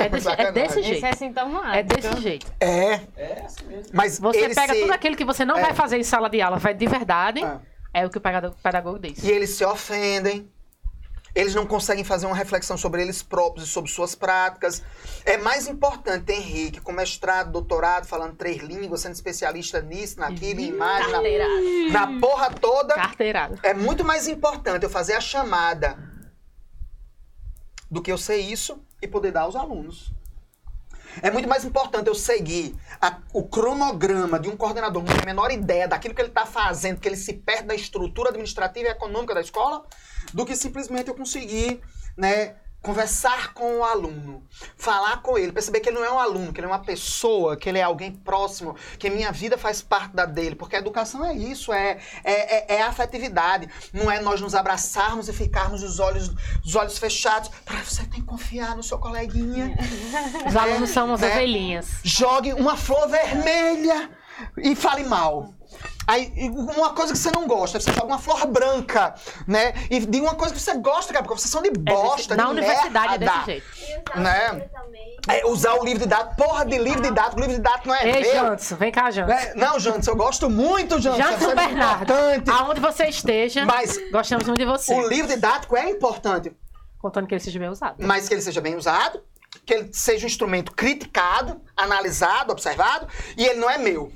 É desse, é desse Esse jeito. é sintomático. É desse jeito. É, É assim mesmo. mas Você pega se... tudo aquilo que você não É. vai fazer em sala de aula, vai de verdade, É. é o que o pedagogo, diz. E eles se ofendem. Eles não conseguem fazer uma reflexão sobre eles próprios e sobre suas práticas. É mais importante, Henrique, com mestrado, doutorado, falando três línguas, sendo especialista nisso, naquilo, em imagem, Carteirada. na, na porra toda. Carteirada. É muito mais importante eu fazer a chamada do que eu ser isso e poder dar aos alunos. É muito mais importante eu seguir a- o cronograma de um coordenador, não tem a menor ideia daquilo que ele está fazendo, que ele se perde da estrutura administrativa e econômica da escola, do que simplesmente eu conseguir, né, conversar com o aluno, falar com ele, perceber que ele não é um aluno, que ele é uma pessoa, que ele é alguém próximo, que minha vida faz parte da dele, porque a educação é isso, é, é, é, é a afetividade, não é nós nos abraçarmos e ficarmos os olhos, os olhos fechados, para você tem que confiar no seu coleguinha. Os alunos são as né? ovelhinhas. Jogue uma flor vermelha e fale mal. Aí, uma coisa que você não gosta, você joga uma flor branca, né? E diga uma coisa que você gosta, cara, porque vocês são de bosta, Na de universidade merda. é desse jeito. Usar Né? o. É, usar o livro didático. Porra de livro didático, livro didático não é Ei, meu. Jantson, vem cá, Jantson. É, não, Jantes, eu gosto muito, Jantes. Jantson você é Bernardo, importante. aonde você esteja, Mas gostamos muito de você. o livro didático é importante, Contando que ele seja bem usado. mas que ele seja bem usado, que ele seja um instrumento criticado, analisado, observado, e ele não é meu.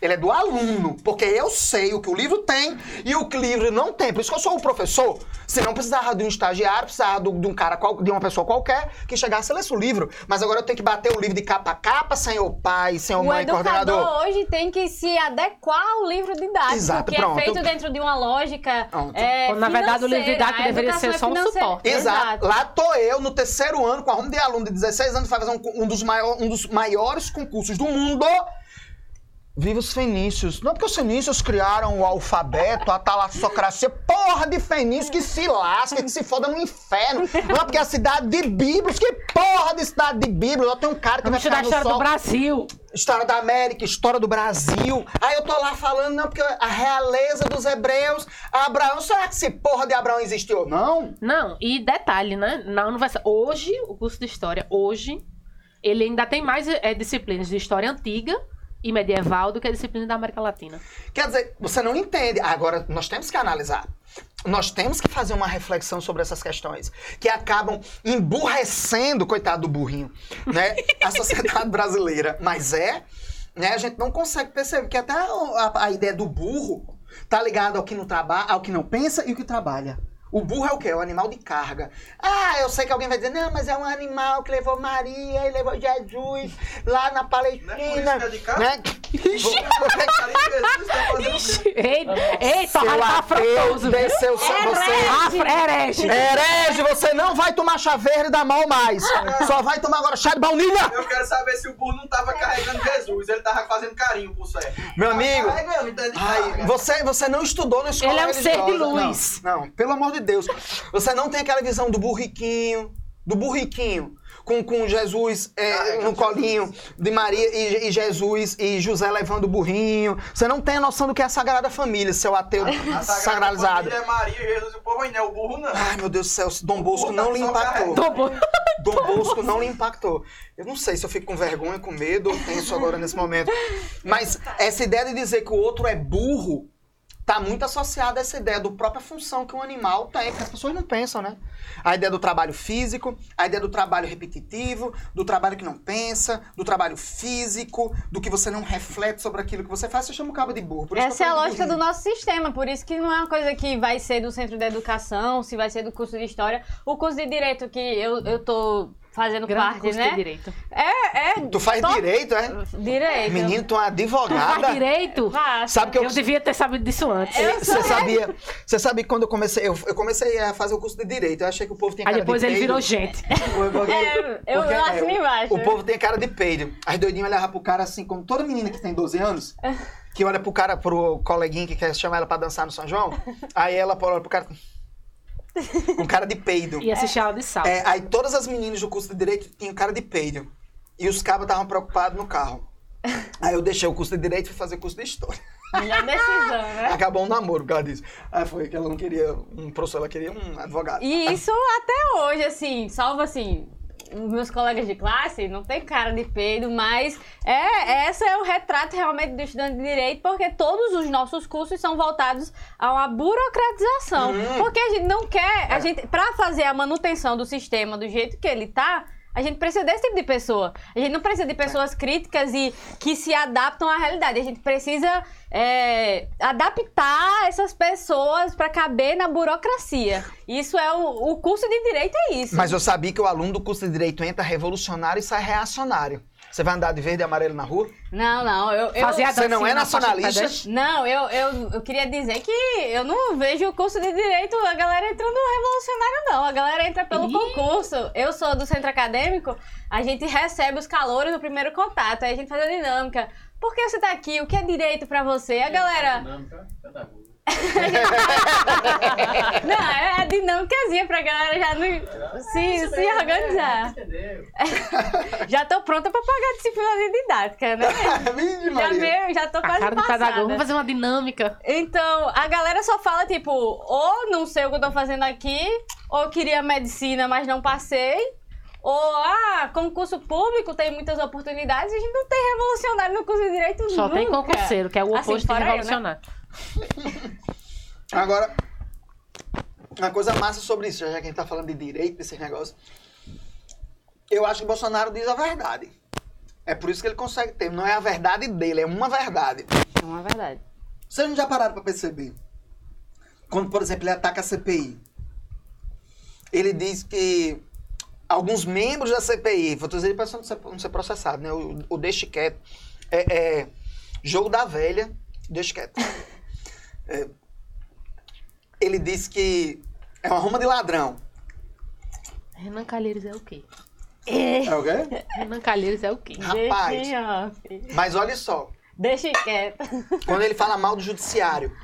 Ele é do aluno, porque eu sei o que o livro tem e o que o livro não tem. Por isso que eu sou o professor. Se não precisava de um estagiário, precisava de um cara, qual- de uma pessoa qualquer que chegasse e lesse o livro. Mas agora eu tenho que bater o livro de capa a capa, senhor pai, senhor O mãe, educador coordenador. hoje tem que se adequar ao livro didático, Exato, que pronto. é feito dentro de uma lógica é, na verdade, o livro didático deveria ser é só um suporte. Exato. Lá tô eu, no terceiro ano, com a arrumo de aluno de 16 anos, vai fazer um, um dos maior- um dos maiores concursos do mundo. Viva os fenícios. Não porque os fenícios criaram o alfabeto, a talassocracia. Porra de fenício que se lasca, que se foda no inferno. Não porque a cidade de Bíblios. Que porra de cidade de Bíblios? Lá tem um cara que Vamos vai ficar no história sol. do Brasil. História da América, história do Brasil. Aí eu tô lá falando, não, porque a realeza dos hebreus, Abraão, será que esse porra de Abraão existiu? Não. Não, e detalhe, né? Na universidade. Hoje, o curso de história, hoje, ele ainda tem mais é, disciplinas de história antiga e medieval do que a disciplina da América Latina. Quer dizer, você não entende. Agora, nós temos que analisar. Nós temos que fazer uma reflexão sobre essas questões que acabam emburrecendo, coitado do burrinho, né? A sociedade brasileira. Mas é, né? A gente não consegue perceber que até a, a ideia do burro tá ligada ao que não trabalha, ao que não pensa e o que trabalha. O burro é o quê? É o animal de carga. Ah, eu sei que alguém vai dizer, não, mas é um animal que levou Maria e levou Jesus lá na Palestina. Não é por isso que é de carga? né? Jesus tá fazendo o quê? Ei, ei, Seu torrado tá ateu, afrontoso. desceu, você, Afro- Herege. Herege, você não vai tomar chá verde da mal mais. Só vai tomar agora chá de baunilha. Eu quero saber se o burro não tava carregando Jesus, ele tava fazendo carinho pro céu. Meu amigo, é ai, você, você não estudou na escola Ele é um ser de luz. Não, não, pelo amor de Deus. Você não tem aquela visão do burriquinho, do burriquinho. Com, com Jesus é, Carrega no colinho de Maria e, e Jesus e José levando o burrinho. Você não tem a noção do que é a Sagrada Família, seu ateu A Sagrada sagralizado. Família é Maria e Jesus, o povo ainda é o burro, não. Ai, meu Deus do céu, Dom Bosco não lhe impactou. Bom. Dom Bosco não lhe impactou. Eu não sei se eu fico com vergonha, com medo ou tenso agora nesse momento. Mas essa ideia de dizer que o outro é burro tá muito associada a essa ideia do própria função que um animal tem, que as pessoas não pensam, né? A ideia do trabalho físico, a ideia do trabalho repetitivo, do trabalho que não pensa, do trabalho físico, do que você não reflete sobre aquilo que você faz, você chama o cabo de burro. Essa é a lógica do burrinho. nosso sistema, por isso que não é uma coisa que vai ser do centro da educação, se vai ser do curso de história. O curso de direito que eu, eu tô fazendo Grande parte, curso né? de direito. É, é Tu faz top direito, é? direito. Menino, tu é uma Faz advogada. direito? Faço. Sabe que eu, Eu devia ter sabido disso antes. Você sabia, você sabia que quando eu comecei, eu, eu comecei a fazer o curso de direito, eu achei que o povo tinha Aí cara depois de ele peido. virou gente. Porque- É, eu porque, assino é, embaixo. O povo tem cara de peido. As doidinhas olhavam pro cara assim, como toda menina que tem 12 anos, que olha pro cara, pro coleguinha que quer chamar ela pra dançar no São João, aí ela olha pro cara. Um cara de peido. E assistir aula de salto. É, aí todas as meninas do curso de direito tinham cara de peido. E os cabos estavam preocupados no carro. Aí eu deixei o curso de direito e fui fazer curso de história. Melhor decisão, né? Acabou um namoro por causa disso. Aí foi que ela não queria um professor, ela queria um advogado. E isso até hoje, assim, salvo assim, meus colegas de classe, não tem cara de peido, mas é, essa é o retrato realmente do estudante de direito, porque todos os nossos cursos são voltados a uma burocratização. Hum. Porque a gente não quer, a gente, pra fazer a manutenção do sistema do jeito que ele tá, a gente precisa desse tipo de pessoa. A gente não precisa de pessoas críticas e que se adaptam à realidade. A gente precisa é, adaptar essas pessoas para caber na burocracia. Isso é o, o curso de direito é isso. Mas eu sabia que o aluno do curso de direito entra revolucionário e sai reacionário. Você vai andar de verde e amarelo na rua? Não, não, eu, eu Fazer a Você não é nacionalista? não, eu, eu, eu queria dizer que eu não vejo o curso de direito a galera entrando revolucionário, não. A galera entra pelo Ih. concurso. Eu sou do centro acadêmico, a gente recebe os calores no primeiro contato, aí a gente faz a dinâmica. Por que você tá aqui? O que é direito pra você? A galera. Dinâmica, pedagogo. Não, é a dinâmicazinha pra galera já não se, se organizar. Entendeu? Já tô pronta pra pagar disciplina de didática, né? Já, veio, já tô A quase passada. Vamos fazer uma dinâmica. Então, a galera só fala, tipo, ou não sei o que eu tô fazendo aqui, ou queria medicina, mas não passei, ou, ah, concurso público tem muitas oportunidades, a gente não tem revolucionário no curso de Direito Só tem nunca. concurseiro, que é o Assim, oposto de fora eu, né? Agora, uma coisa massa sobre isso, já que a gente tá falando de direito, desses negócios. Eu acho que Bolsonaro diz a verdade. É por isso que ele consegue ter. Não é a verdade dele, é uma verdade. É verdade. Vocês não já pararam pra perceber? Quando, por exemplo, ele ataca a CPI. Ele diz que alguns membros da CPI, vou dizer para não não ser processado, né? O, o deixe quieto. É, é jogo da velha, deixe quieto. É, ele diz que é uma ruma de ladrão. Renan Calheiros é o quê? É o quê? Renan Calheiros é o quê? Rapaz. Mas olha só, Deixa quieto. quando ele fala mal do judiciário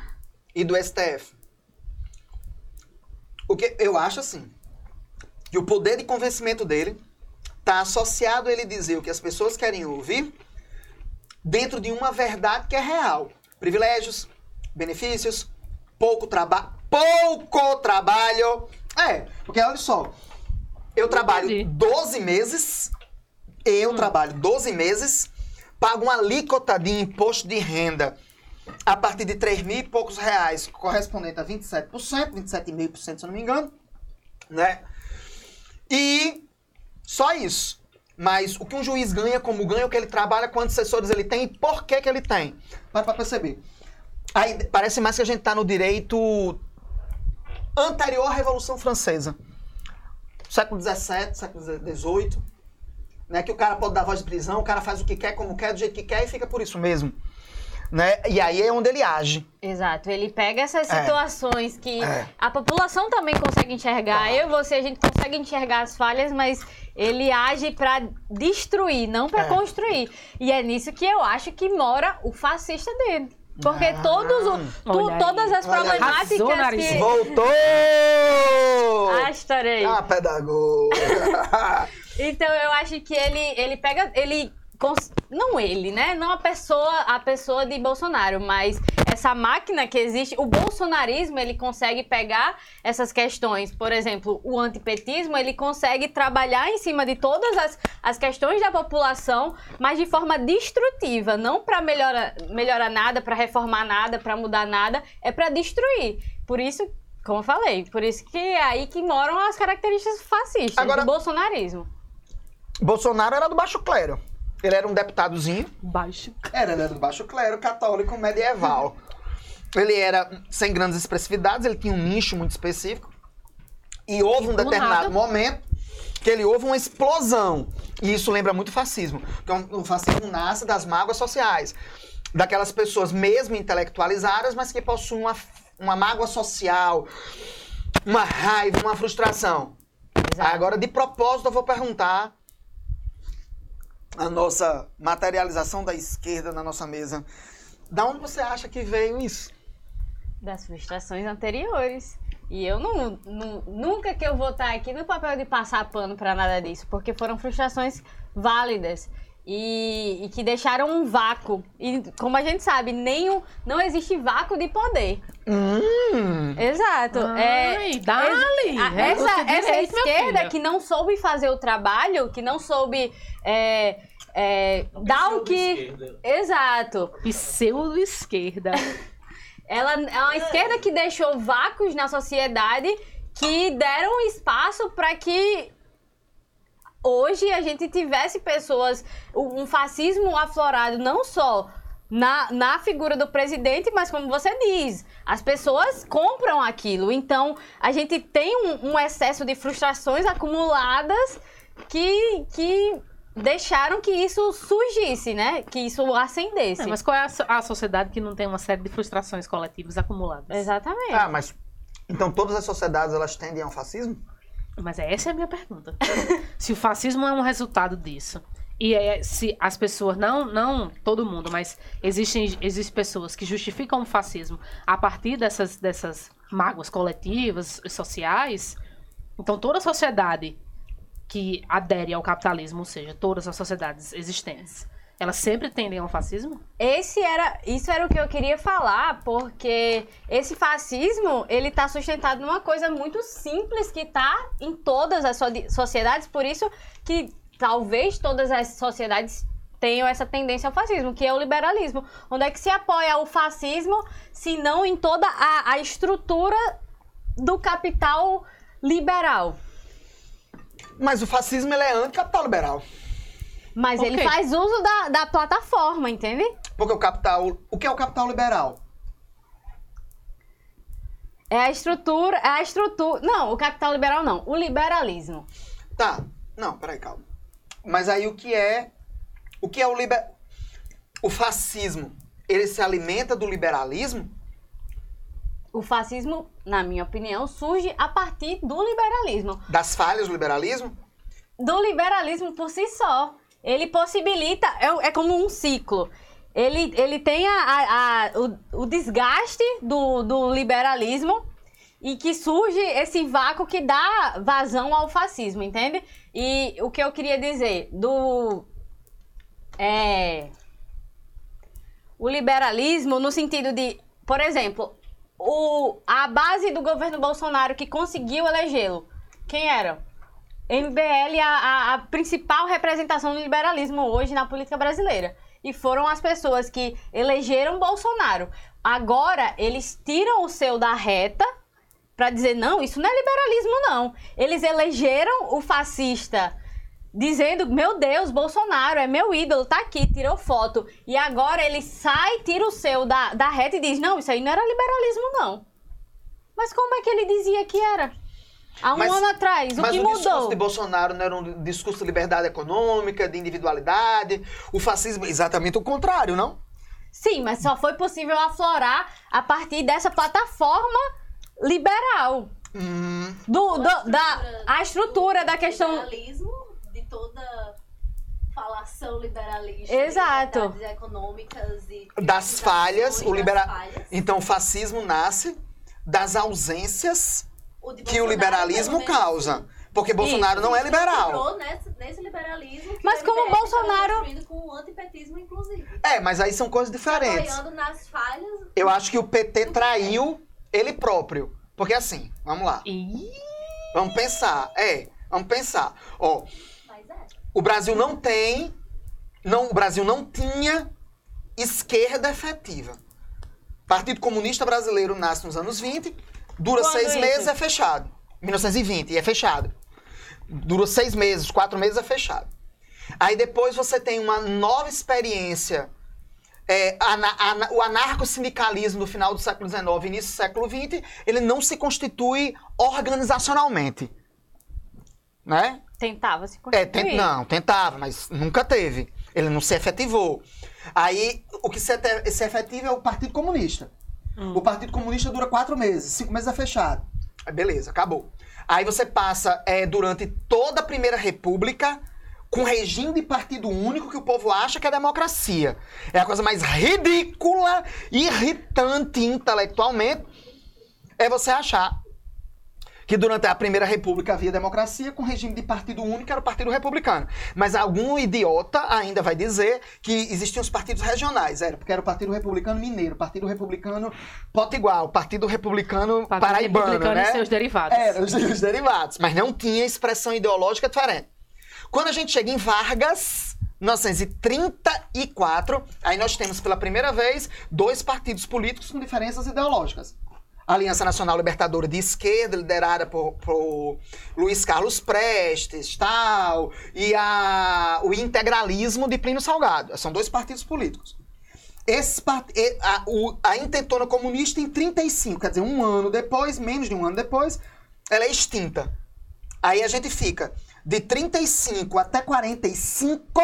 e do STF, o que eu acho assim, que o poder de convencimento dele está associado a ele dizer o que as pessoas querem ouvir dentro de uma verdade que é real. Privilégios, benefícios, pouco trabalho, pouco trabalho. É, porque olha só, eu trabalho entendi. 12 meses, eu trabalho 12 meses, pago uma alíquota de imposto de renda a partir de 3 mil e poucos reais, correspondente a 27%, 27,5% se eu não me engano, né? E só isso. Mas o que um juiz ganha, como ganha, o que ele trabalha, quantos assessores ele tem e por que que ele tem. Para pra perceber. Aí parece mais que a gente tá no direito anterior à Revolução Francesa. Século XVII, século XVIII. Né, que o cara pode dar voz de prisão, o cara faz o que quer, como quer, do jeito que quer e fica por isso mesmo. Né? E aí é onde ele age. Exato, ele pega essas É. situações que É. a população também consegue enxergar. Eu e você, a gente consegue enxergar as falhas, mas ele age pra destruir, não pra É. construir. E é nisso que eu acho que mora o fascista dele. Porque Ah. todos o, tu- todas as problemáticas Arrasou, Nariz. que. Voltou! Ah, história aí. Ah, pedagoga! Então eu acho que ele, ele pega. Ele. Não ele, né? Não a pessoa, a pessoa de Bolsonaro, mas essa máquina que existe, o bolsonarismo, ele consegue pegar essas questões. Por exemplo, o antipetismo, ele consegue trabalhar em cima de todas as, as questões da população, mas de forma destrutiva, não para melhorar, melhorar nada, para reformar nada, para mudar nada, é para destruir. Por isso, como eu falei, por isso que é aí que moram as características fascistas Agora- do bolsonarismo. Bolsonaro era do baixo clero. Ele era um deputadozinho. Baixo. Era, ele era do baixo clero, católico, medieval. Ele era sem grandes expressividades, ele tinha um nicho muito específico. E houve um do determinado nada. momento que ele houve uma explosão. E isso lembra muito o fascismo. Então, o fascismo nasce das mágoas sociais. Daquelas pessoas mesmo intelectualizadas, mas que possuem uma, uma mágoa social, uma raiva, uma frustração. Agora, de propósito, eu vou perguntar a nossa materialização da esquerda na nossa mesa. Da onde você acha que veio isso? Das frustrações anteriores. E eu não, não- nunca que eu vou estar aqui no papel de passar pano pra nada disso, porque foram frustrações válidas e, e que deixaram um vácuo. E como a gente sabe, nenhum, não existe vácuo de poder. Hum, Exato. é, Ai, dá-lhe. a- É essa, essa meu esquerda que não soube fazer o trabalho, que não soube é, é, dar o que. Esquerda. Exato. Pseudo-esquerda. Ela é uma esquerda que deixou vácuos na sociedade que deram espaço para que hoje a gente tivesse pessoas, um fascismo aflorado não só na, na figura do presidente, mas como você diz, as pessoas compram aquilo. Então a gente tem um, um excesso de frustrações acumuladas que, que deixaram que isso surgisse, né? Que isso acendesse. É, mas qual é a, so- a sociedade que não tem uma série de frustrações coletivas acumuladas? Exatamente. ah, mas então todas as sociedades elas tendem ao fascismo? Mas essa é a minha pergunta. se o fascismo é um resultado disso, e é, se as pessoas, não, não todo mundo, mas existem, existem pessoas que justificam o fascismo a partir dessas, dessas mágoas coletivas, sociais, então toda sociedade que adere ao capitalismo, ou seja, todas as sociedades existentes, elas sempre tendem ao fascismo? Esse era, isso era o que eu queria falar, porque esse fascismo, ele tá sustentado numa coisa muito simples que tá em todas as so- sociedades, por isso que talvez todas as sociedades tenham essa tendência ao fascismo, que é o liberalismo. Onde é que se apoia o fascismo, se não em toda a, a estrutura do capital liberal? Mas o fascismo ele é anticapital liberal. Mas Por ele faz uso da, da plataforma, entende? Porque o capital, o que é o capital liberal? É a estrutura, é a estrutura. Não, o capital liberal não. O liberalismo. Tá. Não, peraí, calma. Mas aí o que é o que é o liber o fascismo? Ele se alimenta do liberalismo? O fascismo, na minha opinião, surge a partir do liberalismo. Das falhas do liberalismo? Do liberalismo por si só. Ele possibilita, é, é como um ciclo. Ele, ele tem a, a- o, o desgaste do, do liberalismo e que surge esse vácuo que dá vazão ao fascismo, entende? E o que eu queria dizer do. É. O liberalismo no sentido de, por exemplo, o, a base do governo Bolsonaro que conseguiu elegê-lo, quem era? MBL, a, a, a principal representação do liberalismo hoje na política brasileira. E foram as pessoas que elegeram Bolsonaro. Agora, eles tiram o seu da reta para dizer: não, isso não é liberalismo, não. Eles elegeram o fascista dizendo: meu Deus, Bolsonaro é meu ídolo, tá aqui, tirou foto. E agora ele sai, tira o seu da, da reta e diz: não, isso aí não era liberalismo, não. Mas como é que ele dizia que era? Há um Mas- ano atrás, o Mas que o discurso mudou? de Bolsonaro não era um discurso de liberdade econômica, de individualidade. O fascismo é exatamente o contrário, não? Sim, mas só foi possível aflorar a partir dessa plataforma liberal. Hum, Do, do- da, a estrutura da questão. liberalismo, de toda falação liberalista. Exato. econômicas e das falhas, o das libera... falhas. Então o fascismo nasce das ausências O que o liberalismo menos, causa. Porque Bolsonaro não é liberal. Nesse, nesse liberalismo que Mas como MBL Bolsonaro- com o antipetismo, inclusive. É, mas aí são coisas diferentes. Apoiando nas falhas. Eu acho que o PT traiu ele próprio. Porque assim, vamos lá. Ih, Vamos pensar. É, vamos pensar. Ó, Mas é. o Brasil não tem. Não, o Brasil não tinha esquerda efetiva. Partido Comunista Brasileiro nasce nos anos 20, dura Quando seis meses, é fechado. 1920, e é fechado. Dura seis meses, quatro meses, é fechado. Aí depois você tem uma nova experiência. é, ana- ana- o anarco-sindicalismo no final do século XIX e início do século XX, ele não se constitui organizacionalmente. Né? tentava se É, constituir. tent- não, tentava, mas nunca teve. Ele não se efetivou. Aí, o que se, se efetiva é o Partido Comunista. O Partido Comunista dura quatro meses, cinco meses é fechado. Beleza, acabou. Aí você passa é, durante toda a Primeira República com regime de partido único que o povo acha que é democracia. É a coisa mais ridícula, irritante intelectualmente, é você achar que durante a Primeira República havia democracia com regime de partido único, era o Partido Republicano. Mas algum idiota ainda vai dizer que existiam os partidos regionais. Era porque era o Partido Republicano Mineiro, Partido Republicano Potiguar, o Partido Republicano Partido Paraibano, Republicano né? e seus derivados. Era, os, os derivados. Mas não tinha expressão ideológica diferente. Quando a gente chega em Vargas, 1934, aí nós temos pela primeira vez dois partidos políticos com diferenças ideológicas. Aliança Nacional Libertadora de Esquerda, liderada por, por Luiz Carlos Prestes, tal, e a, o integralismo de Plínio Salgado. São dois partidos políticos. Esse part... a, o- a intentona comunista, em 35, quer dizer, um ano depois, menos de um ano depois, ela é extinta. Aí a gente fica de 35 até 45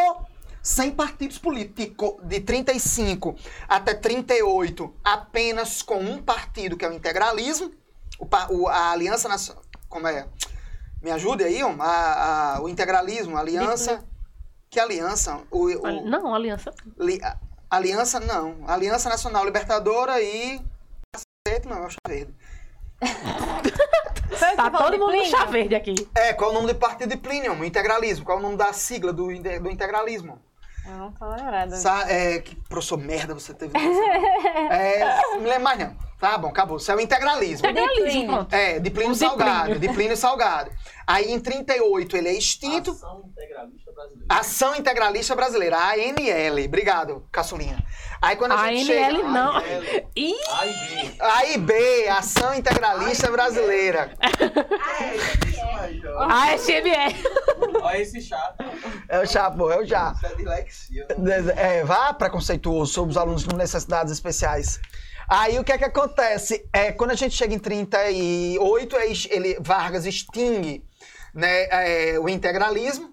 sem partidos políticos. De 35 até 38, apenas com um partido, que é o integralismo. O, pa- o- a Aliança Nacional. Como é? Me ajude aí, ó. A- a- o integralismo, a aliança. Que aliança? O, o- Não, aliança. li- a- aliança, não. Aliança Nacional Libertadora e. Cacete, não, é o Chá Verde. Tá todo mundo no chá verde aqui. É, qual é o nome do partido de Plínio? O integralismo. Qual é o nome da sigla do, do integralismo? Eu não tô lembrada. Sa é, que professor merda você teve. é, não me lembro mais não. Tá bom, acabou. Isso é o integralismo. Integralismo, pronto. É, de Plínio Salgado. De Plínio Salgado. Aí em 38 ele é extinto. Ação Integralista Brasileira. Ação Integralista Brasileira, ANL. Obrigado, Caçulinha. Aí quando a A gente ANL chega... não. ANL. Ih, A e B. Aí B, Ação Integralista Brasileira. a SMR. Olha esse chato. É o Chapo, é o Já. Isso é dislexia. né? É, vá preconceituoso sobre os alunos com necessidades especiais. Aí o que é que acontece? É, quando a gente chega em 38, aí ele, Vargas extingue né, é, o integralismo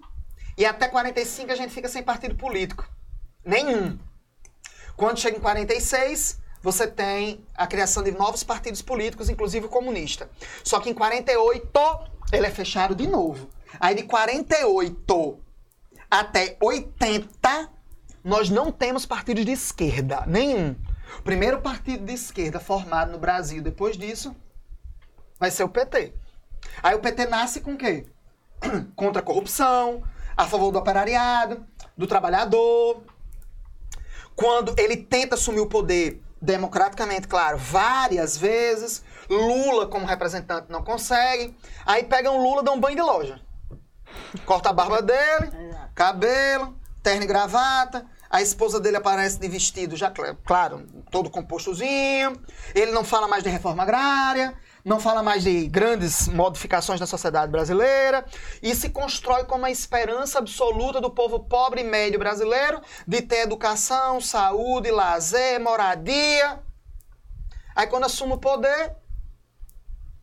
e até 45 a gente fica sem partido político. Nenhum. Quando chega em 46, você tem a criação de novos partidos políticos, inclusive o comunista. Só que em 48 ele é fechado de novo. Aí de 48 até 80, nós não temos partidos de esquerda, nenhum. O primeiro partido de esquerda formado no Brasil depois disso vai ser o PT. Aí o PT nasce com o quê? Contra a corrupção, a favor do operariado, do trabalhador. Quando ele tenta assumir o poder democraticamente, claro, várias vezes, Lula como representante não consegue. Aí pegam Lula, dão um banho de loja. Corta a barba dele, cabelo, terno e gravata. A esposa dele aparece de vestido, já cl- claro, todo compostozinho. Ele não fala mais de reforma agrária, não fala mais de grandes modificações na sociedade brasileira. E se constrói como a esperança absoluta do povo pobre e médio brasileiro de ter educação, saúde, lazer, moradia. Aí quando assume o poder,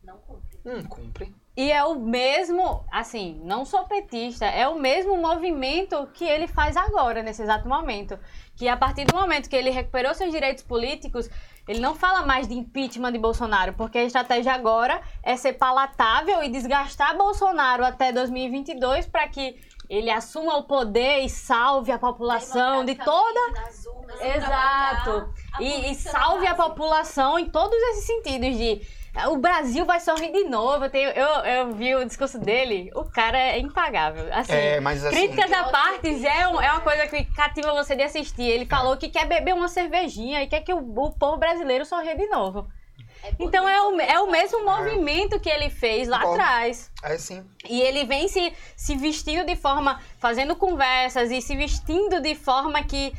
Não cumpre. não cumpre. E é o mesmo, assim, não sou petista, é o mesmo movimento que ele faz agora, nesse exato momento. Que a partir do momento que ele recuperou seus direitos políticos, ele não fala mais de impeachment de Bolsonaro, porque a estratégia agora é ser palatável e desgastar Bolsonaro até 2022 para que ele assuma o poder e salve a população de toda urnas, Exato. E, e salve a população em todos esses sentidos de "Ah, o Brasil vai sorrir de novo. Eu, tenho- eu, eu vi o discurso dele, o cara é impagável. Assim, É, mas assim- críticas à parte é, um- é uma coisa que cativa você de assistir. Ele falou que quer beber uma cervejinha e quer que o, o povo brasileiro sorria de novo. É Então é o, é o né? mesmo movimento que ele fez lá atrás. É sim. E ele vem se, se vestindo de forma, fazendo conversas e se vestindo de forma que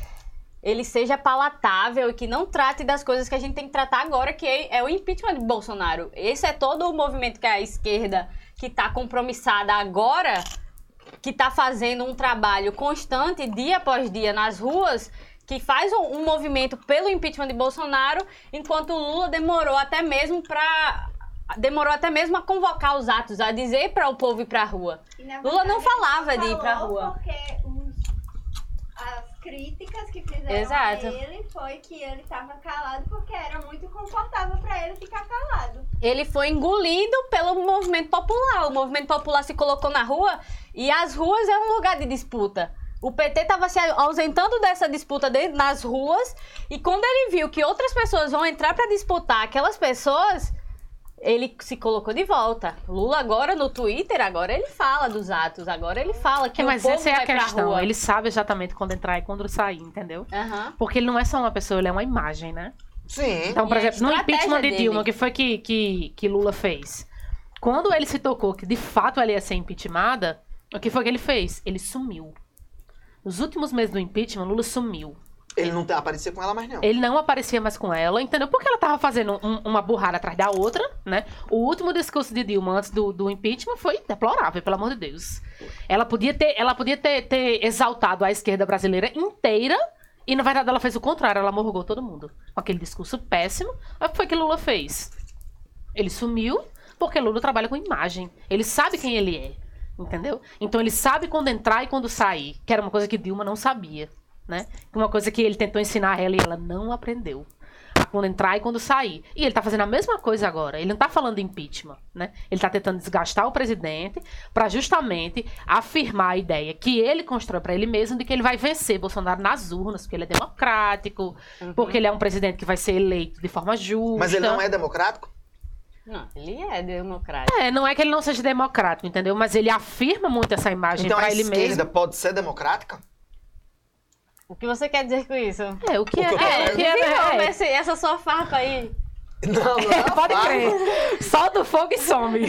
ele seja palatável e que não trate das coisas que a gente tem que tratar agora, que é, é o impeachment de Bolsonaro. Esse é todo o movimento que a esquerda, que está compromissada agora, que está fazendo um trabalho constante, dia após dia, nas ruas, que faz um, um movimento pelo impeachment de Bolsonaro, enquanto o Lula demorou até mesmo para demorou até mesmo a convocar os atos, a dizer para o povo ir pra rua. E, na Lula não verdade, falava de ir pra falou rua. Porque os- as críticas que fizeram Exato. a ele foi que ele tava calado porque era muito confortável pra ele ficar calado. Ele foi engolido pelo movimento popular. O movimento popular se colocou na rua e as ruas é um lugar de disputa. O PT estava se ausentando dessa disputa de- nas ruas e quando ele viu que outras pessoas vão entrar para disputar aquelas pessoas, ele se colocou de volta. Lula agora no Twitter, agora ele fala dos atos, agora ele fala que É, o mas povo essa é a questão. Ele sabe exatamente quando entrar e quando sair, entendeu? Aham. Porque ele não é só uma pessoa, ele é uma imagem, né? Sim. Então, por E exemplo, no impeachment de. Dilma, o que foi que, que, que Lula fez? Quando ele se tocou que de fato ela ia ser impeachmentada, o que foi que ele fez? Ele sumiu. Nos últimos meses do impeachment, Lula sumiu. Ele não aparecia com ela mais, não. Ele não aparecia mais com ela, entendeu? Porque ela tava fazendo um- uma burrada atrás da outra, né? O último discurso de Dilma antes do, do impeachment foi deplorável, pelo amor de Deus. Ela podia ter, ela podia ter, ter exaltado a esquerda brasileira inteira e, na verdade, ela fez o contrário. Ela morrugou todo mundo. Com aquele discurso péssimo. Mas o que foi que Lula fez? Ele sumiu porque Lula trabalha com imagem. Ele sabe quem ele é, entendeu? Então ele sabe quando entrar e quando sair, que era uma coisa que Dilma não sabia, né? Uma coisa que ele tentou ensinar a ela e ela não aprendeu. A quando entrar e quando sair. E ele tá fazendo a mesma coisa agora. Ele não tá falando de impeachment, né? Ele tá tentando desgastar o presidente para justamente afirmar a ideia que ele constrói para ele mesmo de que ele vai vencer Bolsonaro nas urnas, porque ele é democrático, porque ele é um presidente que vai ser eleito de forma justa. Mas ele não é democrático? Não, ele é democrático. É, não é que ele não seja democrático, entendeu? Mas ele afirma muito essa imagem Então pra a ele esquerda mesmo. pode ser democrática? O que você quer dizer com isso? É, o que O é. que tô é, o que é, Desenvolve é. esse- essa sua farpa aí. Não, não é Pode fácil. crer. Solta o fogo e some.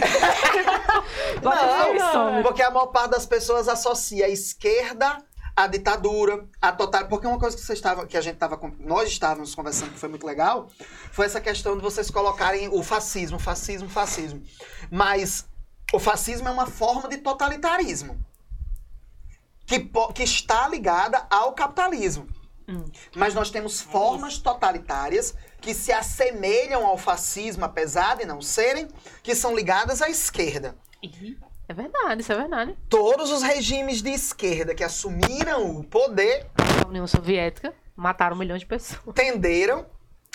Bota o fogo e some. Não, porque a maior parte das pessoas associa a esquerda à ditadura, a total. Porque uma coisa que vocês estavam, que a gente estava, nós estávamos conversando que foi muito legal, foi essa questão de vocês colocarem o fascismo, fascismo, fascismo. Mas o fascismo é uma forma de totalitarismo que, que está ligada ao capitalismo. Hum. Mas nós temos formas totalitárias que se assemelham ao fascismo, apesar de não serem, que são ligadas à esquerda. É verdade, isso é verdade. Todos os regimes de esquerda que assumiram o poder A União Soviética mataram milhões de pessoas. tenderam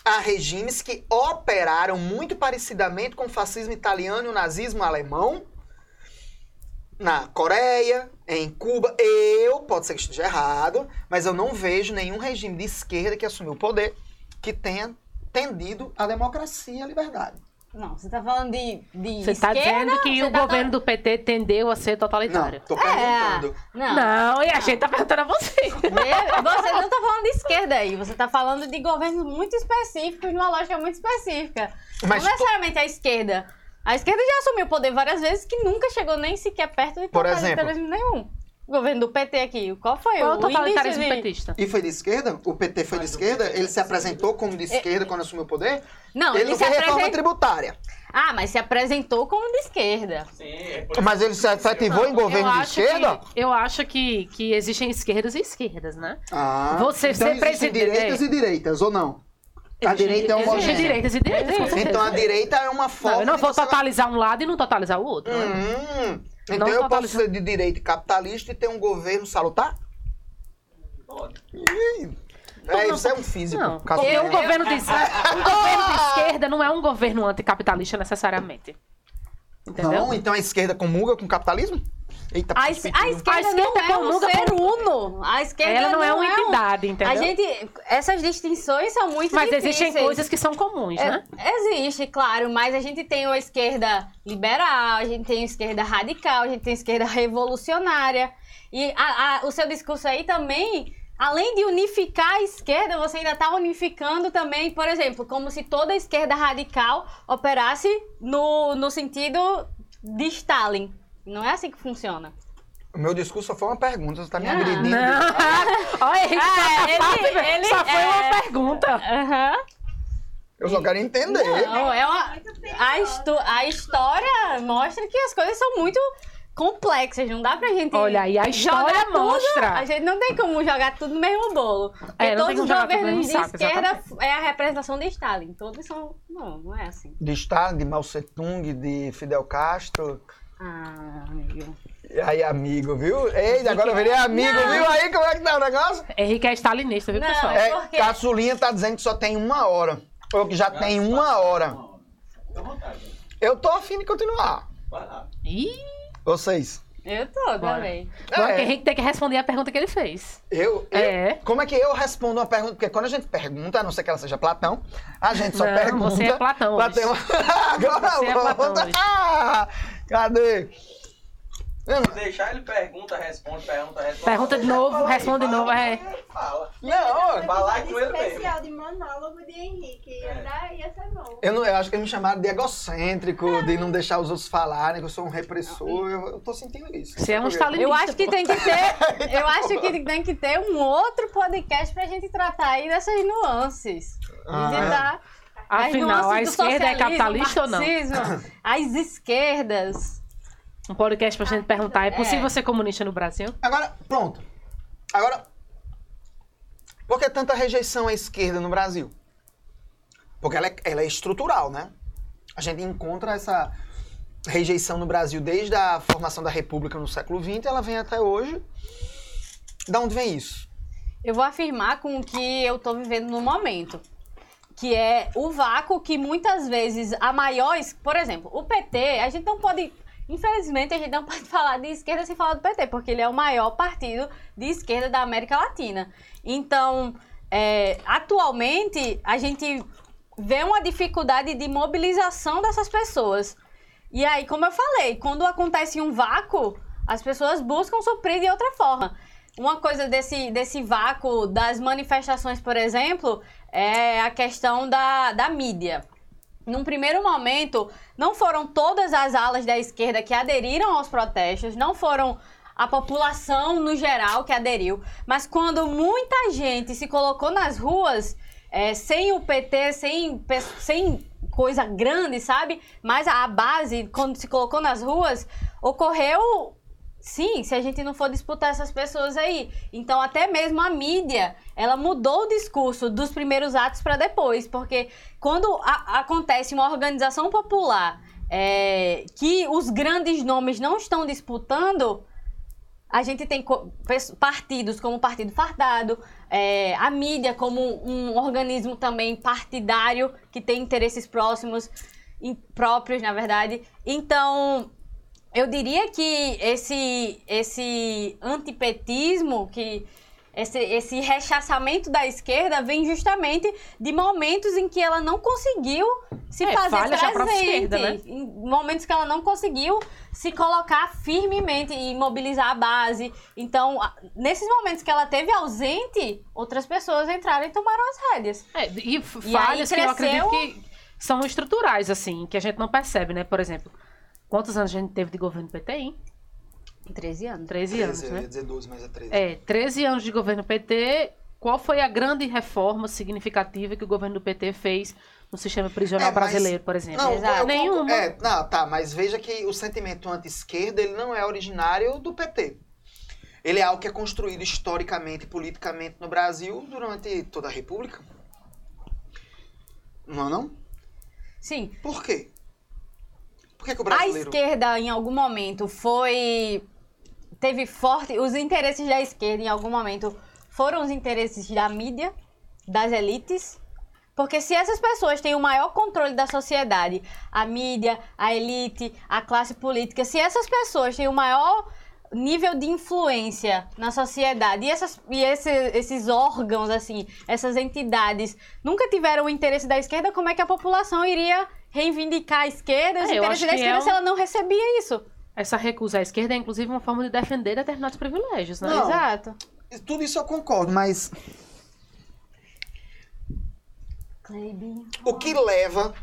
a regimes que operaram muito parecidamente com o fascismo italiano e o nazismo alemão na Coreia, em Cuba. Eu, pode ser que esteja errado, mas eu não vejo nenhum regime de esquerda que assumiu o poder que tenha tendido à democracia e à liberdade. Não, você tá falando de, de Você tá esquerda? dizendo que o tá governo do PT tendeu a ser Não, totalitário. tô perguntando. Não. Não, e a gente tá perguntando a você. Você não tá falando de esquerda aí, você tá falando de governos muito específicos, numa lógica muito específica. Mas não necessariamente a esquerda. A esquerda já assumiu o poder várias vezes que nunca chegou nem sequer perto de Por totalitarismo nenhum. O governo do PT aqui, qual foi Qual é o totalitarismo de... petista? E foi de esquerda? O PT foi de esquerda? Ele se apresentou como de esquerda quando assumiu o poder? Não, ele ele, não se fez reforma apresentou... tributária. Ah, mas se apresentou como de esquerda. Sim, é por Mas ele se efetivou em governo de esquerda? Que, eu acho que, que existem esquerdas e esquerdas, né? Ah, Você então ser existem presidente- direitas e direitas, ou não? A direita é um Existem movimento. direitas e direitas, com Existe. certeza. Então a direita é uma forma Não, eu não vou totalizar um lado e não totalizar o outro. né? Hum, então Não eu posso totaliza- ser de direita capitalista e ter um governo salutar? Pode. É, isso é um físico. Não, não. um governo, de, um governo de esquerda não é um governo anticapitalista necessariamente. Entendeu? Não, então a esquerda comunga com o capitalismo? Eita, A, es- a esquerda, A esquerda não é um comunga ser uno. A esquerda Ela não é uma um- entidade, entendeu? A gente... Essas distinções são muito Mas difíceis. existem coisas que são comuns, É, né? Existe, claro, mas a gente tem a esquerda liberal, a gente tem a esquerda radical, a gente tem a esquerda revolucionária. E a- a- o seu discurso aí também, além de unificar a esquerda, você ainda está unificando também, por exemplo, como se toda a esquerda radical operasse no, no sentido de Stalin. Não é assim que funciona. O meu discurso só foi uma pergunta, você tá me Não. agredindo. Não. Olha, Henrique, É, tá ele- ele só foi é- uma pergunta. Aham. Eu só quero entender. Não, é uma. A, histo- a história mostra que as coisas são muito complexas, não dá pra gente. Olha aí, a história tudo- mostra. a gente não tem como jogar tudo no mesmo bolo. Porque É, não tem todos os governos de saco, esquerda é a representação de Stalin. Todos são. Não, não é assim. De Stalin, de Mao Tse-tung, de Fidel Castro. Ah, amigo. E aí, amigo, viu? Ei, agora eu virei amigo, viu? Aí, como é que tá o negócio? Henrique é stalinista, viu, Não, pessoal? é- É, Por quê? Caçulinha tá dizendo que só tem uma hora. Ou que já tem uma hora. Fica à vontade. Eu tô afim de continuar. Vai lá. Ih, Vocês. Eu tô também. agora É. que Henrique tem que responder a pergunta que ele fez. Eu, eu- É. Como é que eu respondo uma pergunta? Porque quando a gente pergunta, a não ser que ela seja Platão, a gente só Não, pergunta. você é Platão hoje. Platão. Agora Você é. Platão hoje. Ah, cadê? Não- Se deixar, ele pergunta, responde, pergunta, responde. Pergunta de novo, responde de novo, é. Fala. Não, Falar com ele mesmo. especial de monólogo de Henrique. É. dar, ia ser bom. eu, não, eu acho que eles me chamaram de egocêntrico, de não deixar os outros falarem, que eu sou um repressor. Eu, eu tô sentindo isso. Você é um stalinista. Eu acho que tem que ter. Eu acho que tem que ter um outro podcast pra gente tratar aí dessas nuances. Ah, de é? Afinal, a esquerda é capitalista ou não? As esquerdas. Um podcast pra gente perguntar, é possível É. ser comunista no Brasil? Agora, pronto. Agora, por que tanta rejeição à esquerda no Brasil? Porque ela é, ela é estrutural, né? A gente encontra essa rejeição no Brasil desde a formação da República no século XX, ela vem até hoje. Da onde vem isso? Eu vou afirmar com o que eu tô vivendo no momento. Que é o vácuo que muitas vezes a maiores. Por exemplo, o PT, a gente não pode. Infelizmente, a gente não pode falar de esquerda sem falar do PT, porque ele é o maior partido de esquerda da América Latina. Então, é, atualmente, a gente vê uma dificuldade de mobilização dessas pessoas. E aí, como eu falei, quando acontece um vácuo, as pessoas buscam suprir de outra forma. Uma coisa desse, desse vácuo das manifestações, por exemplo, é a questão da, da mídia. Num primeiro momento, não foram todas as alas da esquerda que aderiram aos protestos, não foram a população no geral que aderiu, mas quando muita gente se colocou nas ruas, é, sem o PT, sem, sem coisa grande, sabe? Mas a base, quando se colocou nas ruas, ocorreu Sim, se a gente não for disputar essas pessoas aí. Então, até mesmo a mídia, ela mudou o discurso dos primeiros atos para depois. Porque quando a- acontece uma organização popular é, que os grandes nomes não estão disputando, a gente tem partidos como o Partido Fardado, é, a mídia como um organismo também partidário que tem interesses próximos, im- próprios, na verdade. Então, eu diria que esse, esse antipetismo, que esse, esse rechaçamento da esquerda vem justamente de momentos em que ela não conseguiu se É, fazer falhas presente. esquerda, né? Em momentos que ela não conseguiu se colocar firmemente e mobilizar a base. Então, nesses momentos que ela teve ausente, outras pessoas entraram e tomaram as rédeas. É, e f- E falhas aí que eu acredito cresceu- que são estruturais, assim, que a gente não percebe, né? Por exemplo, quantos anos a gente teve de governo PT, hein? 13 anos. 13 anos, eu né? ia dizer 12, mas é 13. É, 13 anos de governo PT. Qual foi a grande reforma significativa que o governo do PT fez no sistema prisional É, mas- brasileiro, por exemplo? Não, Exato. eu Nenhuma. É, não, tá, mas veja que o sentimento anti-esquerda ele não é originário do PT. Ele é algo que é construído historicamente e politicamente no Brasil durante toda a República. Não é não? Sim, Por quê? Por que, que o A brasileiro... esquerda, em algum momento, foi. Teve forte. Os interesses da esquerda, em algum momento, foram os interesses da mídia, das elites. Porque se essas pessoas têm o maior controle da sociedade, a mídia, a elite, a classe política, se essas pessoas têm o maior nível de influência na sociedade e, essas, e esse- esses órgãos, assim, essas entidades nunca tiveram o interesse da esquerda, como é que a população iria reivindicar a esquerda, os É, eu interesses da que esquerda é um- se ela não recebia isso? Essa recusa à esquerda é, inclusive, uma forma de defender determinados privilégios, né? Não. Exato. Tudo isso eu concordo, mas Cleibinho. o que leva,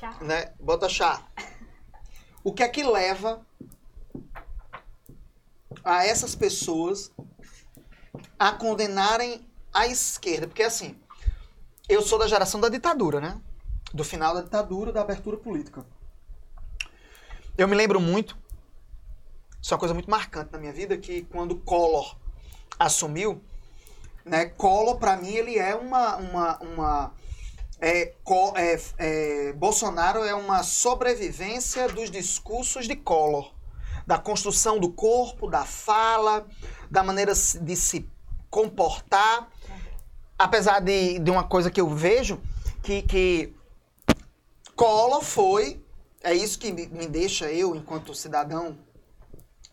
Chá. né? Bota chá. O que é que leva a essas pessoas a condenarem a esquerda? Porque assim, eu sou da geração da ditadura, né? Do final da ditadura, da abertura política. Eu me lembro muito Isso é uma coisa muito marcante na minha vida, que quando Collor assumiu, né, Collor, para mim, ele é uma... uma, uma é, é, é, Bolsonaro é uma sobrevivência dos discursos de Collor. Da construção do corpo, da fala, da maneira de se comportar. Apesar de, de uma coisa que eu vejo, que, que Collor foi, é isso que me deixa eu, enquanto cidadão,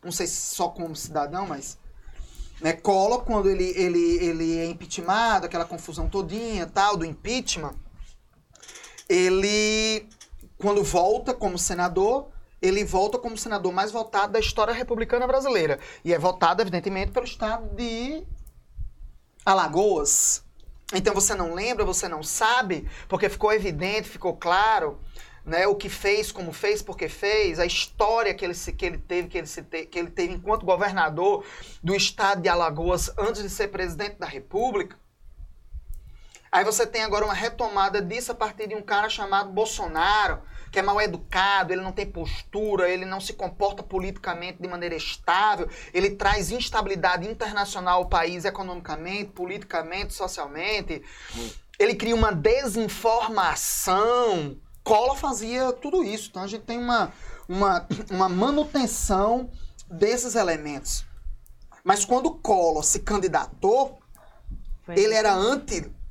não sei se só como cidadão, mas né, Collor, quando ele, ele, ele é impeachmentado, aquela confusão todinha, tal, do impeachment, ele, quando volta como senador, ele volta como senador mais votado da história republicana brasileira. E é votado, evidentemente, pelo estado de Alagoas. Então você não lembra, você não sabe, porque ficou evidente, ficou claro, né, o que fez, como fez, porque fez, a história que ele, que ele teve, que ele, te- que ele teve enquanto governador do estado de Alagoas antes de ser presidente da República. Aí você tem agora uma retomada disso a partir de um cara chamado Bolsonaro, que é mal educado, ele não tem postura, ele não se comporta politicamente de maneira estável, ele traz instabilidade internacional ao país economicamente, politicamente, socialmente. Ele cria uma desinformação. Collor fazia tudo isso. Então a gente tem uma, uma, uma manutenção desses elementos. Mas quando Collor se candidatou, Foi ele era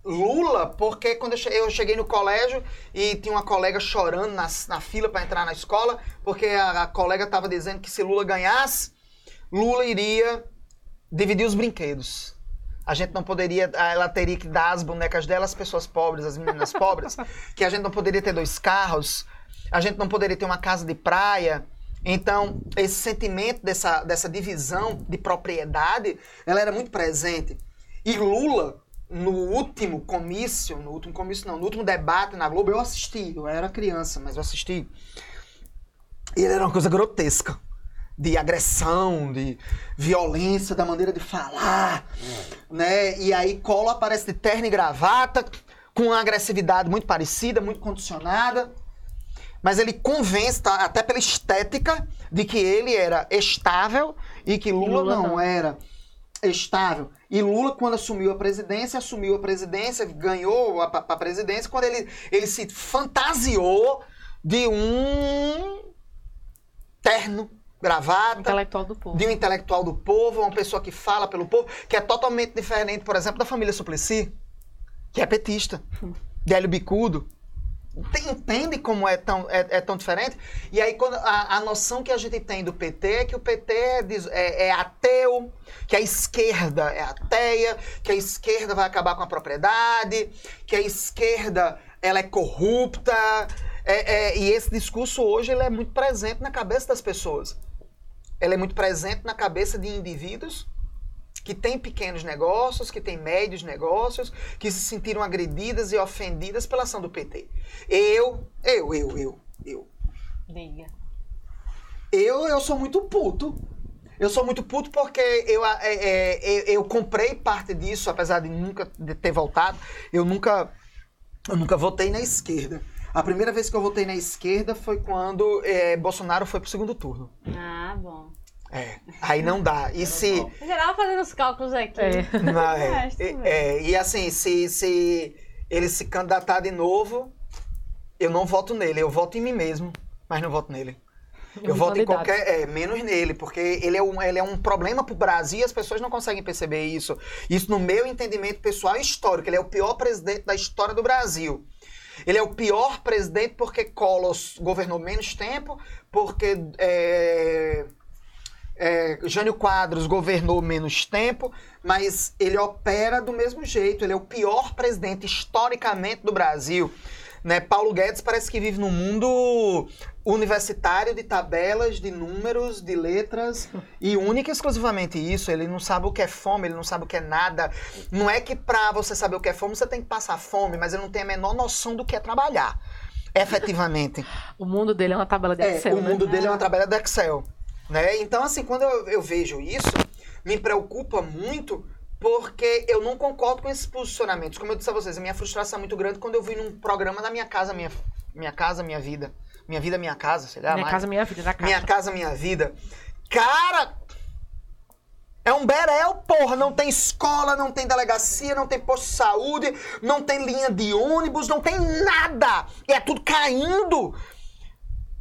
anti-Lula, porque quando eu cheguei no colégio e tinha uma colega chorando na, na fila para entrar na escola, porque a, a colega estava dizendo que se Lula ganhasse, Lula iria dividir os brinquedos. A gente não poderia, ela teria que dar as bonecas dela às pessoas pobres, às meninas pobres, que a gente não poderia ter dois carros, a gente não poderia ter uma casa de praia. Então, esse sentimento dessa, dessa divisão de propriedade, ela era muito presente. E Lula, no último comício, no último comício não, no último debate na Globo, eu assisti, eu era criança, mas eu assisti. E ele era uma coisa grotesca. De agressão, de violência, da maneira de falar, né? E aí Collor aparece de terno e gravata, com uma agressividade muito parecida, muito condicionada. Mas ele convence, tá, até pela estética, de que ele era estável e que Lula, Lula não, não. era estável. E Lula, quando assumiu a presidência, assumiu a presidência, ganhou a, a presidência, quando ele, ele se fantasiou de um terno, gravata, intelectual do povo. de um intelectual do povo, uma pessoa que fala pelo povo, que é totalmente diferente, por exemplo, da família Suplicy, que é petista, de Hélio Bicudo. Entende como é tão, é, é tão diferente? E aí quando a, a noção que a gente tem do PT é que o PT é, é- é ateu, que a esquerda é ateia, que a esquerda vai acabar com a propriedade, que a esquerda ela é corrupta. É- é- e esse discurso hoje ele é muito presente na cabeça das pessoas. Ele é muito presente na cabeça de indivíduos que têm pequenos negócios, que têm médios negócios, que se sentiram agredidas e ofendidas pela ação do PT. Eu, eu, eu, eu, eu. Diga. Eu, eu sou muito puto. Eu sou muito puto porque eu, é, é, eu, comprei parte disso, apesar de nunca ter voltado. Eu nunca, eu nunca votei na esquerda. A primeira vez que eu votei na esquerda foi quando é, Bolsonaro foi pro segundo turno. Ah, bom. É, aí não dá. E se... Geral, fazendo os cálculos aqui. É. Mas, É, é, é, e assim, se, se ele se candidatar de novo, eu não voto nele. Eu voto em mim mesmo, mas não voto nele. Eu voto em qualquer. É, menos nele, porque ele é, um, ele é um problema pro Brasil e as pessoas não conseguem perceber isso. Isso no meu entendimento pessoal e histórico. Ele é o pior presidente da história do Brasil. Ele é o pior presidente porque Collor governou menos tempo, porque é, é, Jânio Quadros governou menos tempo, mas ele opera do mesmo jeito. Ele é o pior presidente historicamente do Brasil. Né? Paulo Guedes parece que vive num mundo universitário de tabelas, de números, de letras e única e exclusivamente isso. Ele não sabe o que é fome, ele não sabe o que é nada. Não é que pra você saber o que é fome você tem que passar fome, mas ele não tem a menor noção do que é trabalhar. Efetivamente. O mundo dele é uma tabela de É, Excel, o né? mundo dele é uma tabela do Excel. Né? Então, assim, quando eu, eu vejo isso, me preocupa muito porque eu não concordo com esses posicionamentos. Como eu disse a vocês, a minha frustração é muito grande quando eu vi num programa da Minha Casa, Minha, minha Casa, Minha Vida. Minha Vida, Minha Casa, sei lá. Minha mais. casa, minha vida, da casa. Minha Casa Minha Vida. Cara, é um berel, porra. Não tem escola, não tem delegacia, não tem posto de saúde, não tem linha de ônibus, não tem nada. E é tudo caindo.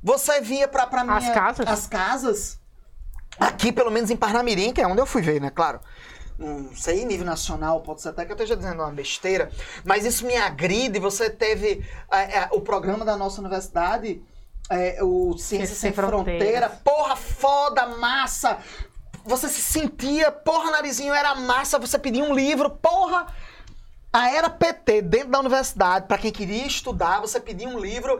Você via pra, pra minha... As casas? As casas. Aqui, pelo menos em Parnamirim, que é onde eu fui ver, né? Claro. Não sei, nível nacional, pode ser até que eu esteja dizendo uma besteira, mas isso me agride. Você teve é, é, o programa da nossa universidade, é, o Ciência Sem, Sem Fronteira. Fronteiras. Porra, foda, massa! Você se sentia, porra, narizinho, era massa, você pedia um livro, porra! A era PT dentro da universidade, pra quem queria estudar, você pedia um livro.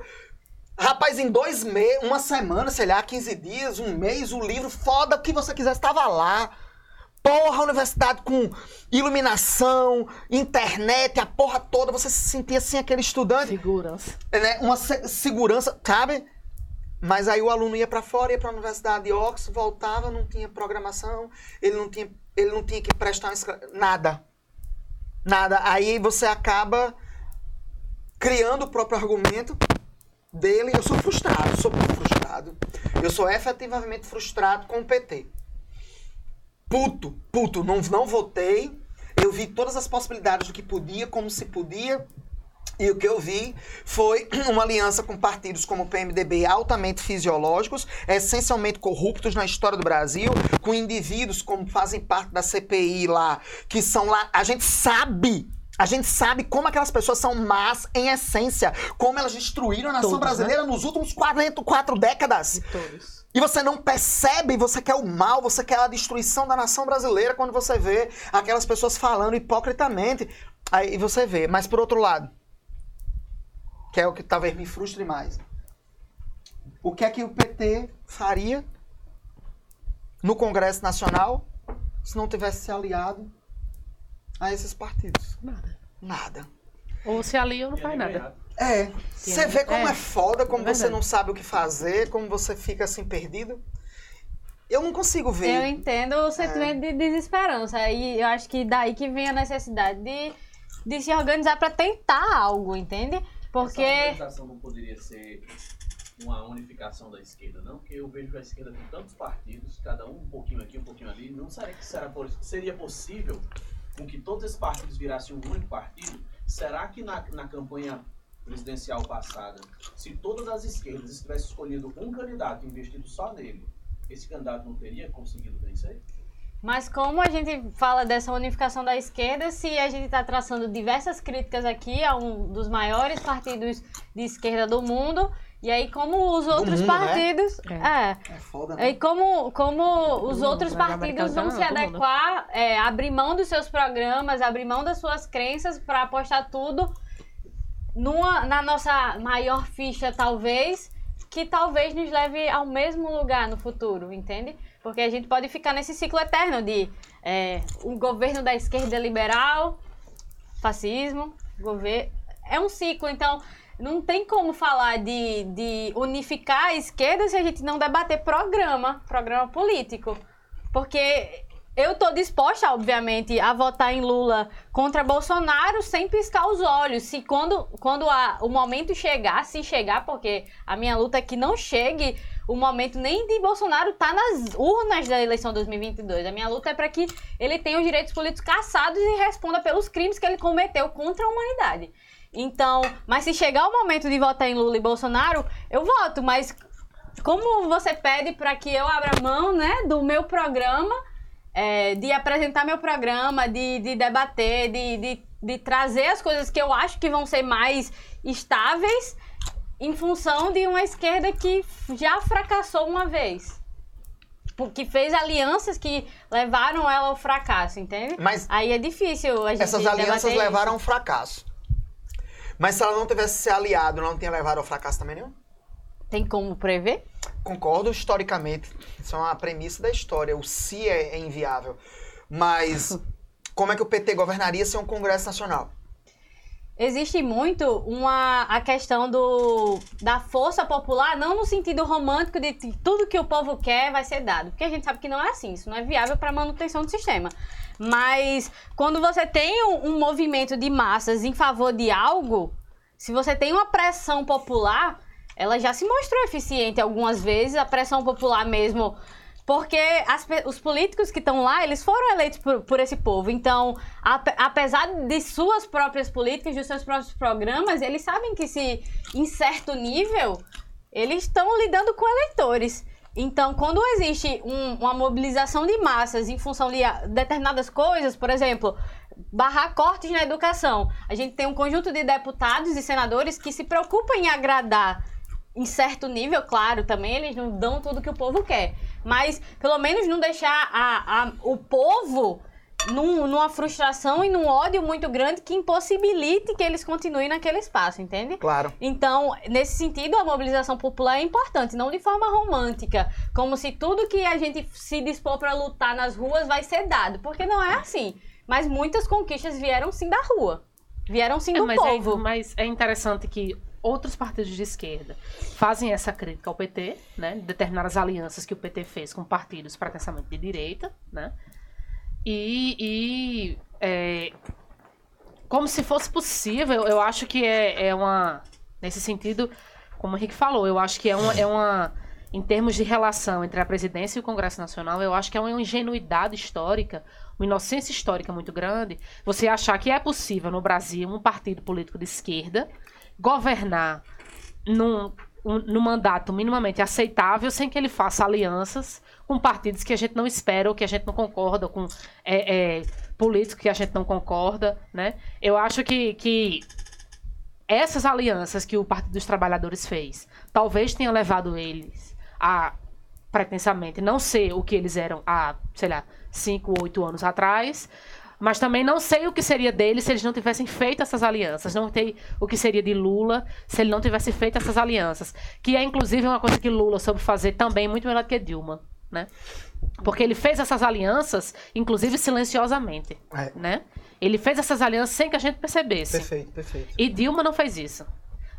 Rapaz, em dois meses, uma semana, sei lá, 15 dias, um mês, o livro, foda, o que você quisesse, estava lá. Porra, universidade com iluminação, internet, a porra toda, você se sentia assim, aquele estudante Segurança. né, uma se- segurança, sabe? Mas aí o aluno ia pra fora, ia pra Universidade de Oxford, voltava, não tinha programação, ele não tinha, ele não tinha que prestar nada. Nada. Aí você acaba criando o próprio argumento dele. Eu sou frustrado, sou muito frustrado. Eu sou efetivamente frustrado com o PT. Puto, puto, não, não votei. Eu vi todas as possibilidades do que podia, como se podia. E o que eu vi foi uma aliança com partidos como o PMDB altamente fisiológicos, essencialmente corruptos na história do Brasil, com indivíduos como fazem parte da CPI lá, que são lá. A gente sabe. A gente sabe como aquelas pessoas são más em essência, como elas destruíram a nação Todos, né? brasileira nos últimos 44 décadas. Todos. E você não percebe, você quer o mal, você quer a destruição da nação brasileira quando você vê aquelas pessoas falando hipocritamente. Aí você vê, mas por outro lado, que é o que talvez me frustre mais. O que é que o PT faria no Congresso Nacional se não tivesse se aliado a esses partidos? Nada. Nada. Ou se ali ou não faz nada. É, você vê como é, É. foda, como É você não sabe o que fazer, como você fica assim perdido. Eu não consigo ver. Eu entendo o sentimento de desesperança. E eu acho que daí que vem a necessidade de, de se organizar pra tentar algo, entende? Porque. Essa organização não poderia ser uma unificação da esquerda, não? Porque eu vejo a esquerda com tantos partidos, cada um um pouquinho aqui, um pouquinho ali. Não será que será, seria possível com que todos esses partidos virassem um único partido? Será que na, na campanha presidencial passada, se todas as esquerdas tivessem escolhido um candidato e investido só nele, esse candidato não teria conseguido vencer? Mas como a gente fala dessa unificação da esquerda, se a gente está traçando diversas críticas aqui a um dos maiores partidos de esquerda do mundo, e aí como os outros mundo, né? partidos. É. É foda, né? E como, como os mundo, outros né? Partidos vão se adequar, é, abrir mão dos seus programas, abrir mão das suas crenças para apostar tudo numa, na nossa maior ficha, talvez, que talvez nos leve ao mesmo lugar no futuro, entende? Porque a gente pode ficar nesse ciclo eterno de é, um governo da esquerda liberal, fascismo, governo. É um ciclo, então não tem como falar de, de unificar a esquerda se a gente não debater programa, programa político. Porque eu tô disposta, obviamente, a votar em Lula contra Bolsonaro sem piscar os olhos. Se quando, quando a- o momento chegar, se chegar, porque a minha luta é que não chegue o momento nem de Bolsonaro tá nas urnas da eleição 2022. A minha luta é para que ele tenha os direitos políticos cassados e responda pelos crimes que ele cometeu contra a humanidade. Então, mas se chegar o momento de votar em Lula e Bolsonaro, eu voto, mas como você pede para que eu abra mão, né, do meu programa, é, de apresentar meu programa, de, de debater, de, de, de trazer as coisas que eu acho que vão ser mais estáveis em função de uma esquerda que já fracassou uma vez. Que fez alianças que levaram ela ao fracasso, entende? Mas Aí é difícil a gente essas alianças levaram ao fracasso. Mas se ela não tivesse se aliado, não tinha levado ao fracasso também nenhum? Tem como prever? Concordo historicamente. Isso é uma premissa da história. O se é, é inviável. Mas como é que o PT governaria sem um Congresso Nacional? Existe muito uma a questão do da força popular, não no sentido romântico de tudo que o povo quer vai ser dado, porque a gente sabe que não é assim, isso não é viável para manutenção do sistema. Mas quando você tem um, um movimento de massas em favor de algo, se você tem uma pressão popular, ela já se mostrou eficiente algumas vezes, a pressão popular mesmo Porque as os políticos que estão lá, eles foram eleitos por, por esse povo. Então, ape- apesar de suas próprias políticas, de seus próprios programas, eles sabem que se, em certo nível, eles estão lidando com eleitores. Então, quando existe um- uma mobilização de massas em função de determinadas coisas, por exemplo, barrar cortes na educação, a gente tem um conjunto de deputados e senadores que se preocupam em agradar em certo nível, claro, também eles não dão tudo que o povo quer. Mas pelo menos não deixar a, a- o povo num- numa frustração e num ódio muito grande que impossibilite que eles continuem naquele espaço, entende? Claro. Então, nesse sentido, a mobilização popular é importante, não de forma romântica, como se tudo que a gente se dispor para lutar nas ruas vai ser dado, porque não é assim. Mas muitas conquistas vieram sim da rua, vieram sim É, do mas, é, povo. mas é interessante que outros partidos de esquerda fazem essa crítica ao PT, né? Determinadas alianças que o PT fez com partidos pretensamente de direita, né? E, e, é, como se fosse possível, eu acho que é, é uma. Nesse sentido, como o Henrique falou, eu acho que é uma, é uma. Em termos de relação entre a presidência e o Congresso Nacional, eu acho que é uma ingenuidade histórica, uma inocência histórica muito grande, você achar que é possível no Brasil um partido político de esquerda governar num, um- num mandato minimamente aceitável sem que ele faça alianças com partidos que a gente não espera ou que a gente não concorda, com é, é, políticos que a gente não concorda, né? Eu acho que, que essas alianças que o Partido dos Trabalhadores fez talvez tenham levado eles a pretensamente não ser o que eles eram há, sei lá, cinco ou oito anos atrás, mas também não sei o que seria deles se eles não tivessem feito essas alianças. Não sei o que seria de Lula se ele não tivesse feito essas alianças. Que é, inclusive, uma coisa que Lula soube fazer também muito melhor do que Dilma, né? Porque ele fez essas alianças, inclusive silenciosamente, É. né? Ele fez essas alianças sem que a gente percebesse. Perfeito, perfeito. E Dilma não fez isso.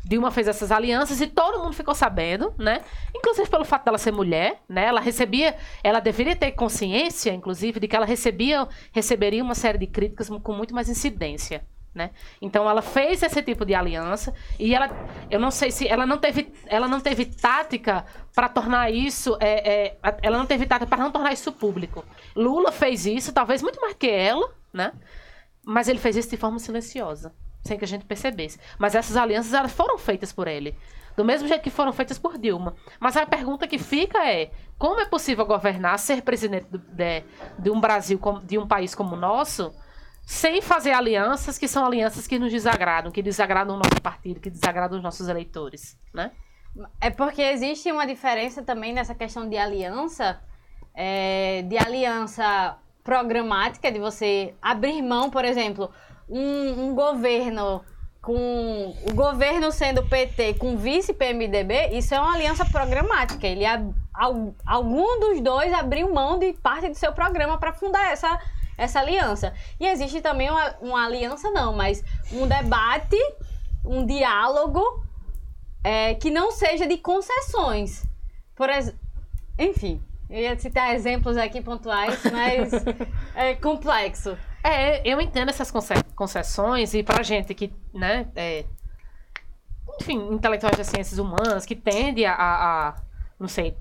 Dilma fez essas alianças e todo mundo ficou sabendo, né? Inclusive pelo fato dela ser mulher, né? Ela recebia, ela deveria ter consciência, inclusive, de que ela recebia, receberia uma série de críticas com muito mais incidência, né? Então ela fez esse tipo de aliança e ela, eu não sei se ela não teve, ela não teve tática para tornar isso, é, é, ela não teve tática para não tornar isso público. Lula fez isso, talvez muito mais que ela, né? Mas ele fez isso de forma silenciosa, sem que a gente percebesse. Mas essas alianças elas foram feitas por ele. Do mesmo jeito que foram feitas por Dilma. Mas a pergunta que fica é: como é possível governar, ser presidente de, de um Brasil, de um país como o nosso, sem fazer alianças que são alianças que nos desagradam, que desagradam o nosso partido, que desagradam os nossos eleitores, né? É porque existe uma diferença também nessa questão de aliança, é, de aliança programática, de você abrir mão, por exemplo, um, um governo com o governo sendo PT com vice PMDB, isso é uma aliança programática. Ele algum dos dois abriu mão de parte do seu programa para fundar essa essa aliança. E existe também uma, uma aliança não, mas um debate, um diálogo é, que não seja de concessões. Por ex... Enfim, eu ia citar exemplos aqui pontuais, mas é complexo. É, eu entendo essas conce- concessões e pra gente que, né, é, enfim, intelectuais das ciências humanas, que tende a, a- a- não sei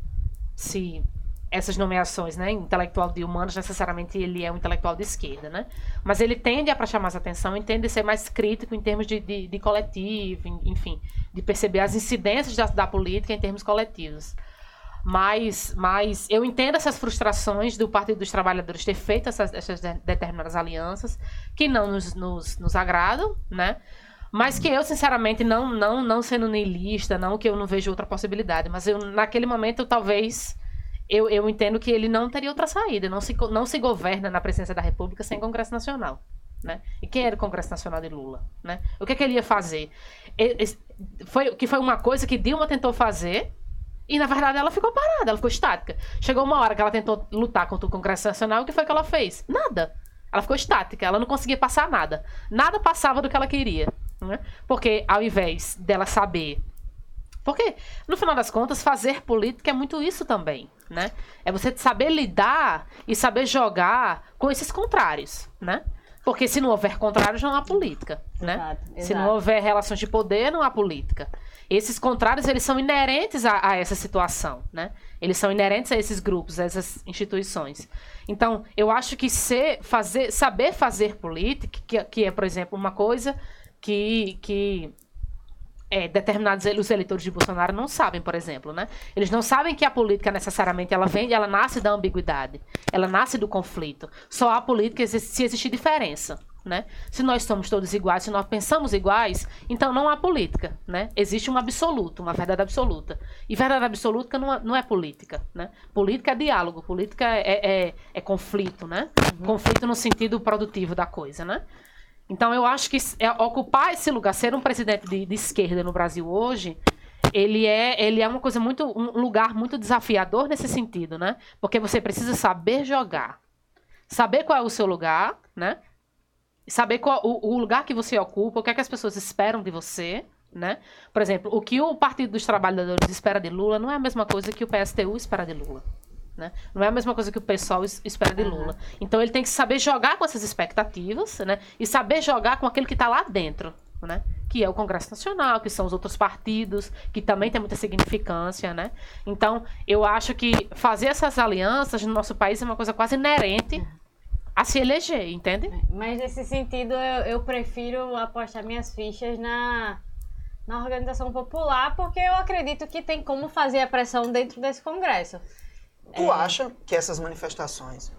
se essas nomeações, né, intelectual de humanos, necessariamente ele é um intelectual de esquerda, né, mas ele tende a prestar mais atenção e tende a ser mais crítico em termos de, de, de coletivo, en- enfim, de perceber as incidências da, da política em termos coletivos. Mas, mas eu entendo essas frustrações do Partido dos Trabalhadores ter feito essas, essas de- determinadas alianças que não nos, nos, nos agradam, né? Mas que eu, sinceramente, não, não, não sendo niilista, não que eu não vejo outra possibilidade, mas eu, naquele momento, talvez, eu, eu entendo que ele não teria outra saída. Não se, não se governa na presidência da República sem Congresso Nacional. Né? E quem era o Congresso Nacional de Lula? Né? O que, é que ele ia fazer? E- esse- foi, que foi uma coisa que Dilma tentou fazer e, na verdade, ela ficou parada, ela ficou estática. Chegou uma hora que ela tentou lutar contra o Congresso Nacional, o que foi que ela fez? Nada. Ela ficou estática, ela não conseguia passar nada. Nada passava do que ela queria. Né? Porque, ao invés dela saber. Porque, no final das contas, fazer política é muito isso também, né? É você saber lidar e saber jogar com esses contrários, né? Porque se não houver contrários, não há política, né? Exato, Se exato. não houver relações de poder, não há política. Esses contrários, eles são inerentes a, a essa situação, né? Eles são inerentes a esses grupos, a essas instituições. Então, eu acho que ser, fazer, saber fazer política, que, que é, por exemplo, uma coisa que, que é, determinados os eleitores de Bolsonaro não sabem, por exemplo, né? Eles não sabem que a política necessariamente ela vem, ela nasce da ambiguidade, ela nasce do conflito. Só há política se existir diferença, né? Se nós somos todos iguais, se nós pensamos iguais, então não há política, né? Existe um absoluto, uma verdade absoluta. E verdade absoluta não é, não é política, né? Política é diálogo, política é, é, é conflito, né? Conflito no sentido produtivo da coisa, né? Então, eu acho que é, ocupar esse lugar, ser um presidente de, de esquerda no Brasil hoje, ele é, ele é uma coisa muito, um lugar muito desafiador nesse sentido, né? Porque você precisa saber jogar, saber qual é o seu lugar, né? Saber qual o, o lugar que você ocupa, o que é que as pessoas esperam de você, né? Por exemplo, o que o Partido dos Trabalhadores espera de Lula não é a mesma coisa que o PSTU espera de Lula. Né? Não é a mesma coisa que o pessoal es- espera de Lula. Então ele tem que saber jogar com essas expectativas, né? E saber jogar com aquele que está lá dentro, né? Que é o Congresso Nacional, que são os outros partidos, que também tem muita significância, né? Então, eu acho que fazer essas alianças no nosso país é uma coisa quase inerente a se eleger, entende? Mas nesse sentido, eu, eu prefiro apostar minhas fichas na, na organização popular, porque eu acredito que tem como fazer a pressão dentro desse Congresso. Tu acha que essas manifestações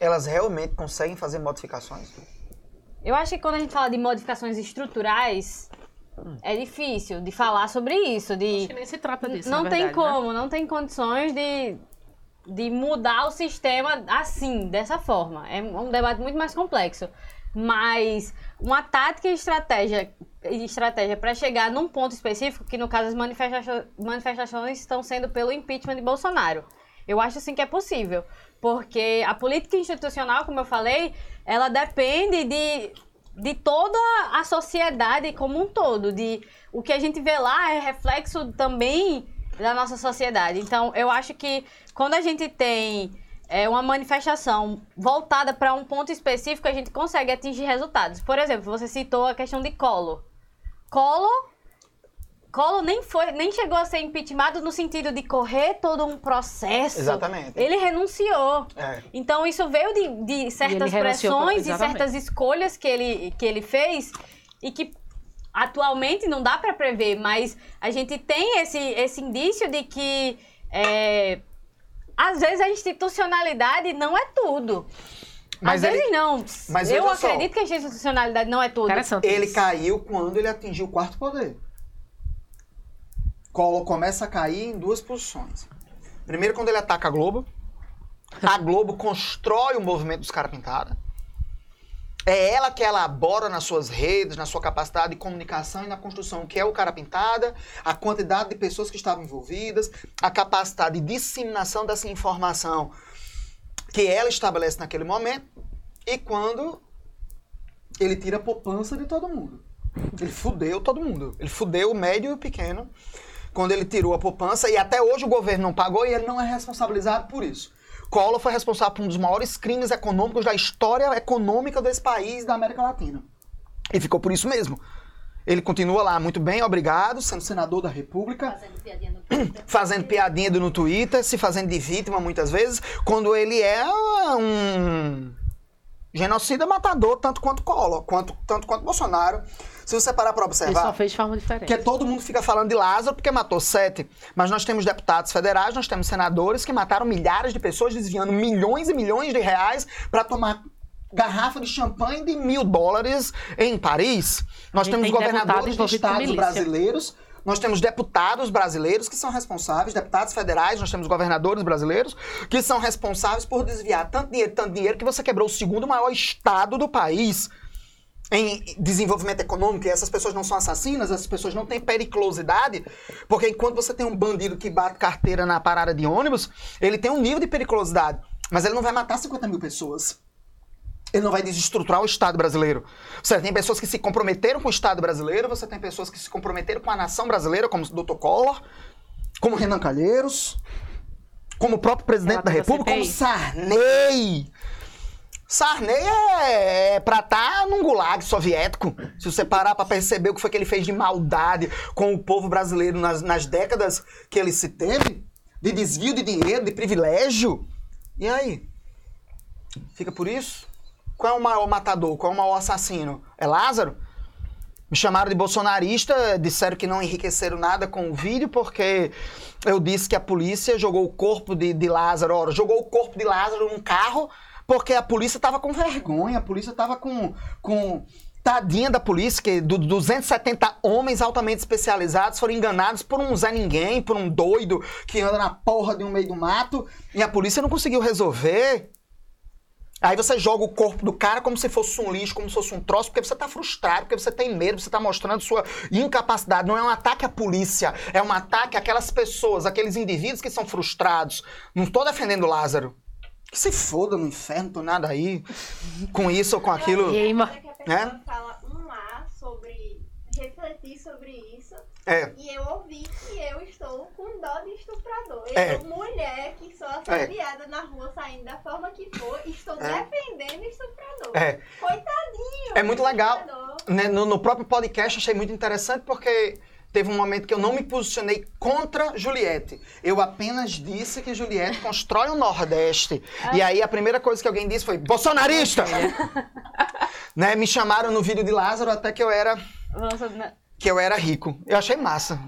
elas realmente conseguem fazer modificações? Eu acho que quando a gente fala de modificações estruturais, é difícil de falar sobre isso, de Acho que nem se trata disso. não na tem verdade, né? como, não tem condições de, de mudar o sistema assim, dessa forma. É um debate muito mais complexo. Mas uma tática e estratégia, estratégia para chegar num ponto específico, que no caso as manifestações, manifestações estão sendo pelo impeachment de Bolsonaro. Eu acho sim que é possível. Porque a política institucional, como eu falei, ela depende de, de toda a sociedade como um todo. De, o que a gente vê lá é reflexo também da nossa sociedade. Então, eu acho que quando a gente tem é, uma manifestação voltada para um ponto específico, a gente consegue atingir resultados. Por exemplo, você citou a questão de Collor. Collor, Collor nem, foi, nem chegou a ser impeachmentado no sentido de correr todo um processo. Exatamente. Ele renunciou. É. Então isso veio de, de certas E pressões e certas escolhas que ele, que ele fez e que atualmente não dá para prever, mas a gente tem esse, esse indício de que é, às vezes a institucionalidade não é tudo. Mas às ele- vezes não. mas Eu veja só. acredito que a institucionalidade não é tudo. Interessante. Ele isso. caiu quando ele atingiu o quarto poder. Collor começa a cair em duas posições. Primeiro, quando ele ataca a Globo. A Globo constrói o movimento dos caras pintada. É ela que elabora nas suas redes, na sua capacidade de comunicação e na construção, que é o cara pintada, a quantidade de pessoas que estavam envolvidas, a capacidade de disseminação dessa informação que ela estabelece naquele momento. E quando ele tira a poupança de todo mundo. Ele fudeu todo mundo. Ele fudeu o médio e o pequeno quando ele tirou a poupança e até hoje o governo não pagou e ele não é responsabilizado por isso. Collor foi responsável por um dos maiores crimes econômicos da história econômica desse país da América Latina. E ficou por isso mesmo. Ele continua lá muito bem, obrigado, sendo senador da República Fazendo piadinha no Twitter. fazendo piadinha no Twitter, se fazendo de vítima muitas vezes, quando ele é um genocida matador, tanto quanto Collor, quanto, tanto quanto Bolsonaro. Se você parar para Ele só observar, fez de forma diferente. porque todo mundo fica falando de Lázaro porque matou sete, mas nós temos deputados federais, nós temos senadores que mataram milhares de pessoas, desviando milhões e milhões de reais para tomar garrafa de champanhe de mil dólares em Paris. Nós temos tem governadores de estados brasileiros, nós temos deputados brasileiros que são responsáveis, deputados federais, nós temos governadores brasileiros que são responsáveis por desviar tanto dinheiro, tanto dinheiro que você quebrou o segundo maior estado do país em desenvolvimento econômico e essas pessoas não são assassinas, essas pessoas não têm periculosidade, porque enquanto você tem um bandido que bate carteira na parada de ônibus, ele tem um nível de periculosidade, mas ele não vai matar 50 mil pessoas. Ele não vai desestruturar o Estado brasileiro. Você tem pessoas que se comprometeram com o Estado brasileiro, você tem pessoas que se comprometeram com a nação brasileira, como o Dr. Collor, como Renan Calheiros, como o próprio presidente da República, como. Sarney. Sarney é, é pra estar num gulag soviético. Se você parar pra perceber o que foi que ele fez de maldade com o povo brasileiro nas, nas décadas que ele se teve, de desvio de dinheiro, de privilégio. E aí? Fica por isso? Qual é o maior matador? Qual é o maior assassino? É Lázaro? Me chamaram de bolsonarista, disseram que não enriqueceram nada com o vídeo, porque eu disse que a polícia jogou o corpo de, de Lázaro, ora, jogou o corpo de Lázaro num carro, porque a polícia tava com vergonha, a polícia tava com. com Tadinha da polícia, que do 270 homens altamente especializados foram enganados por um Zé Ninguém, por um doido que anda na porra de um meio do mato, e a polícia não conseguiu resolver. Aí você joga o corpo do cara como se fosse um lixo, como se fosse um troço, porque você tá frustrado, porque você tem medo, você tá mostrando sua incapacidade. Não é um ataque à polícia, é um ataque àquelas pessoas, aqueles indivíduos que são frustrados. Não tô defendendo Lázaro. Que se foda no inferno, tô nada aí com isso ou com aquilo. E aí, ma- que a pessoa É? fala um sobre refletir sobre isso É, e eu ouvi que eu estou com dó de estuprador. Eu É. sou mulher que sou assediada na rua saindo da forma que for, estou É. defendendo estuprador. é. Coitadinho. É muito legal. Né, No, no próprio podcast achei muito interessante porque teve um momento que eu não me posicionei contra Juliette. Eu apenas disse que Juliette constrói o Nordeste. E aí a primeira coisa que alguém disse foi bolsonarista! né, me chamaram no vídeo de Lázaro até que eu era Nossa, na- que eu era rico. Eu achei massa.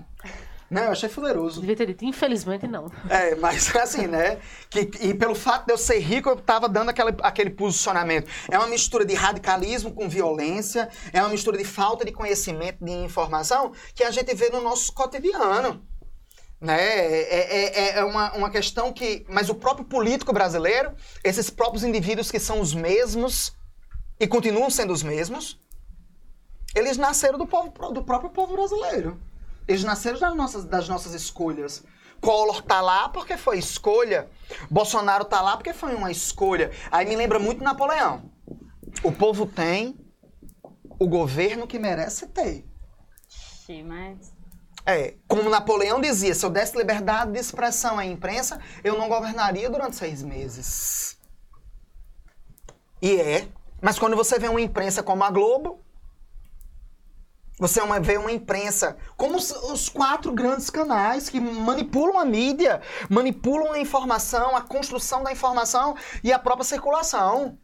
Né, eu achei fuleiroso. Devia ter dito, infelizmente não. É, mas assim, né? Que, e pelo fato de eu ser rico, eu tava dando aquele, aquele posicionamento. É uma mistura de radicalismo com violência, é uma mistura de falta de conhecimento, de informação, que a gente vê no nosso cotidiano. Né? É, é, é uma, uma questão que. Mas o próprio político brasileiro, esses próprios indivíduos que são os mesmos e continuam sendo os mesmos, eles nasceram do, povo, do próprio povo brasileiro. Eles nasceram das nossas, das nossas escolhas. Collor tá lá porque foi escolha. Bolsonaro tá lá porque foi uma escolha. Aí me lembra muito Napoleão. O povo tem o governo que merece ter. Ixi, mas. É, como Napoleão dizia, se eu desse liberdade de expressão à imprensa, eu não governaria durante seis meses. E é. Mas quando você vê uma imprensa como a Globo, você uma- vê uma imprensa como os, os quatro grandes canais que manipulam a mídia, manipulam a informação, a construção da informação e a própria circulação.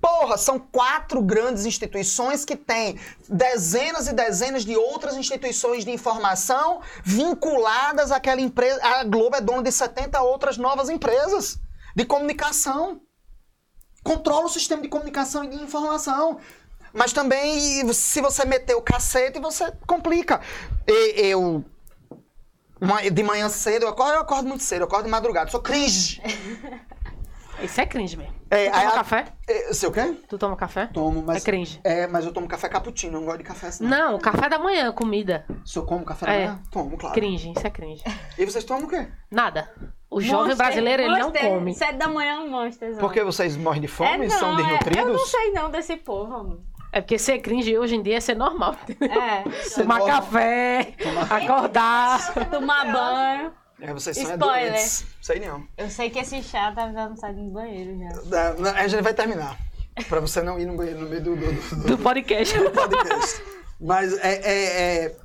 Porra, são quatro grandes instituições que têm dezenas e dezenas de outras instituições de informação vinculadas àquela empresa. A Globo é dona de 70 outras novas empresas de comunicação. Controla o sistema de comunicação e de informação. Mas também, se você meter o cacete, você complica. E- Eu. uma- De manhã cedo, eu acordo, eu acordo muito cedo, eu acordo de madrugada, sou cringe. Isso é cringe mesmo. É, tu toma a- café? É, Sei o quê? Tu toma café? Tomo, mas. É cringe. É, mas eu tomo café cappuccino, não gosto de café assim. Não, café da manhã, comida. Se eu como café da É. manhã? Tomo, claro. Cringe, isso é cringe. E vocês tomam o quê? Nada. O jovem Monster- brasileiro, ele não Monster, come. Sete da manhã, um monster. Porque vocês morrem de fome? é, são não, é, desnutridos? Eu não sei não desse povo, amor. É porque ser cringe hoje em dia é ser normal. É, Tomar café, acordar. tomar banho. É, vocês são Spoiler. doentes. Sei não. Eu sei que esse chá tá dando saída do banheiro já. A gente vai terminar. Pra você não ir no banheiro no meio do, do, do- Do podcast. do podcast. Mas é, é, é,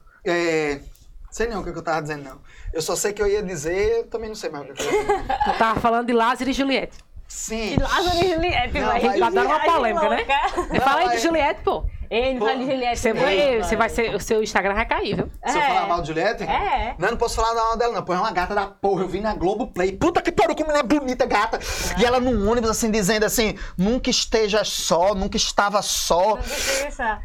é- Sei não o que eu tava dizendo, não. Eu só sei que eu ia dizer, eu também não sei mais o que eu ia dizer. Tu tava falando de Lázaro e Juliette. Sim. E Lázaro e Juliette, Não, vai. vai- Tá dando uma polêmica, né? louca. Fala aí de Juliette, pô. Pô, fala de Juliette. Você vai, você vai. ser, o seu Instagram vai cair, viu? Se eu É. falar mal de Juliette? É. Não, não posso falar mal dela, não. Pô, é uma gata da porra. Eu vi na Globoplay. Puta que pariu, que mulher bonita, gata. E ela num ônibus, assim, dizendo assim: nunca esteja só, nunca estava só.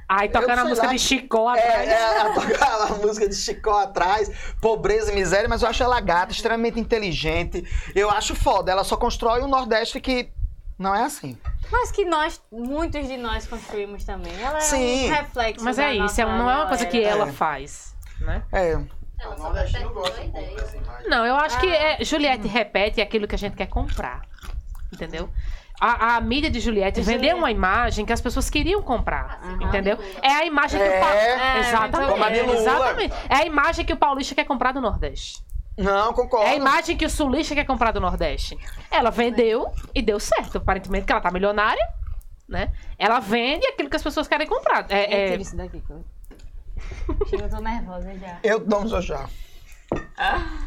Aí tocando a sei música lá. de Chicó É, atrás. é, ela toca a música de Chicó atrás, pobreza e miséria, mas eu acho ela gata, extremamente inteligente. Eu acho foda. Ela só constrói um Nordeste que não é assim. Mas que nós, muitos de nós construímos também. Ela é Sim. um reflexo Mas da é isso, nossa é- não é uma coisa que ela É. faz, né? É. Ela O só nordestino perpetua gosta a um pouco ideia. dessa imagem. Não, eu acho que Ah. é, Juliette repete aquilo que a gente quer comprar. Entendeu? A, a mídia de Juliette De vendeu Juliette. uma imagem que as pessoas queriam comprar. Assim, entendeu? É a imagem que o É, Pa- é, Exatamente. Lula. Exatamente. É a imagem que o paulista quer comprar do Nordeste. Não, concordo. É a imagem que o sulista quer comprar do Nordeste. Ela vendeu e deu certo. Aparentemente que ela tá milionária. né? Ela vende aquilo que as pessoas querem comprar. É, É, tira isso daqui, eu... Chega, eu tô nervosa já. Eu tomo seu chá.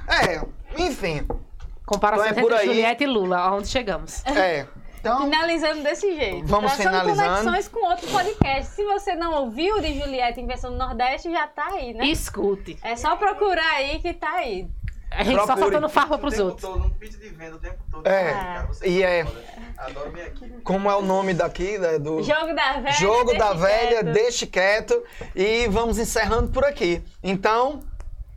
É, enfim. comparação Então é por entre aí. Juliette e Lula, aonde chegamos. É. Então, Finalizando desse jeito. Vamos Traçando finalizando. conexões com outro podcast. Se você não ouviu de Juliette em versão do Nordeste, já tá aí, né? Escute. É só procurar aí que tá aí. A gente só Procure. soltando farpa pros outros. todo, um pitch de venda o tempo todo. É, Cara, você e é-. Adoro vir aqui. como é o nome daqui, né, do Jogo da velha. Jogo da Velha, quieto. deixe quieto. E vamos encerrando por aqui. Então,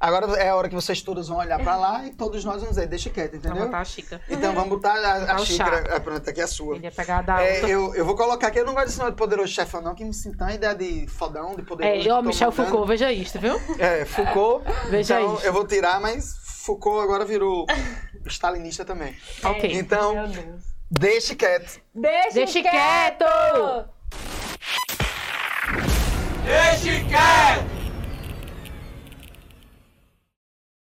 agora é a hora que vocês todos vão olhar pra lá e todos nós vamos dizer, deixe quieto, Vamos entendeu? botar a xícara. Então vamos botar a, a xícara. chá. É, pronto, aqui é a sua. Ele ia pegar a da É, eu, eu vou colocar aqui, eu não gosto desse nome de poderoso chefão, não, que me sinta uma ideia de fodão, de poderoso. É, ó, Michel mandando. Foucault, veja isto, viu? É, Foucault. Veja então isso. eu vou tirar, mas Foucault agora virou stalinista também. Ok. Então, deixe quieto. Deixa, Deixe quieto! quieto! Deixe quieto!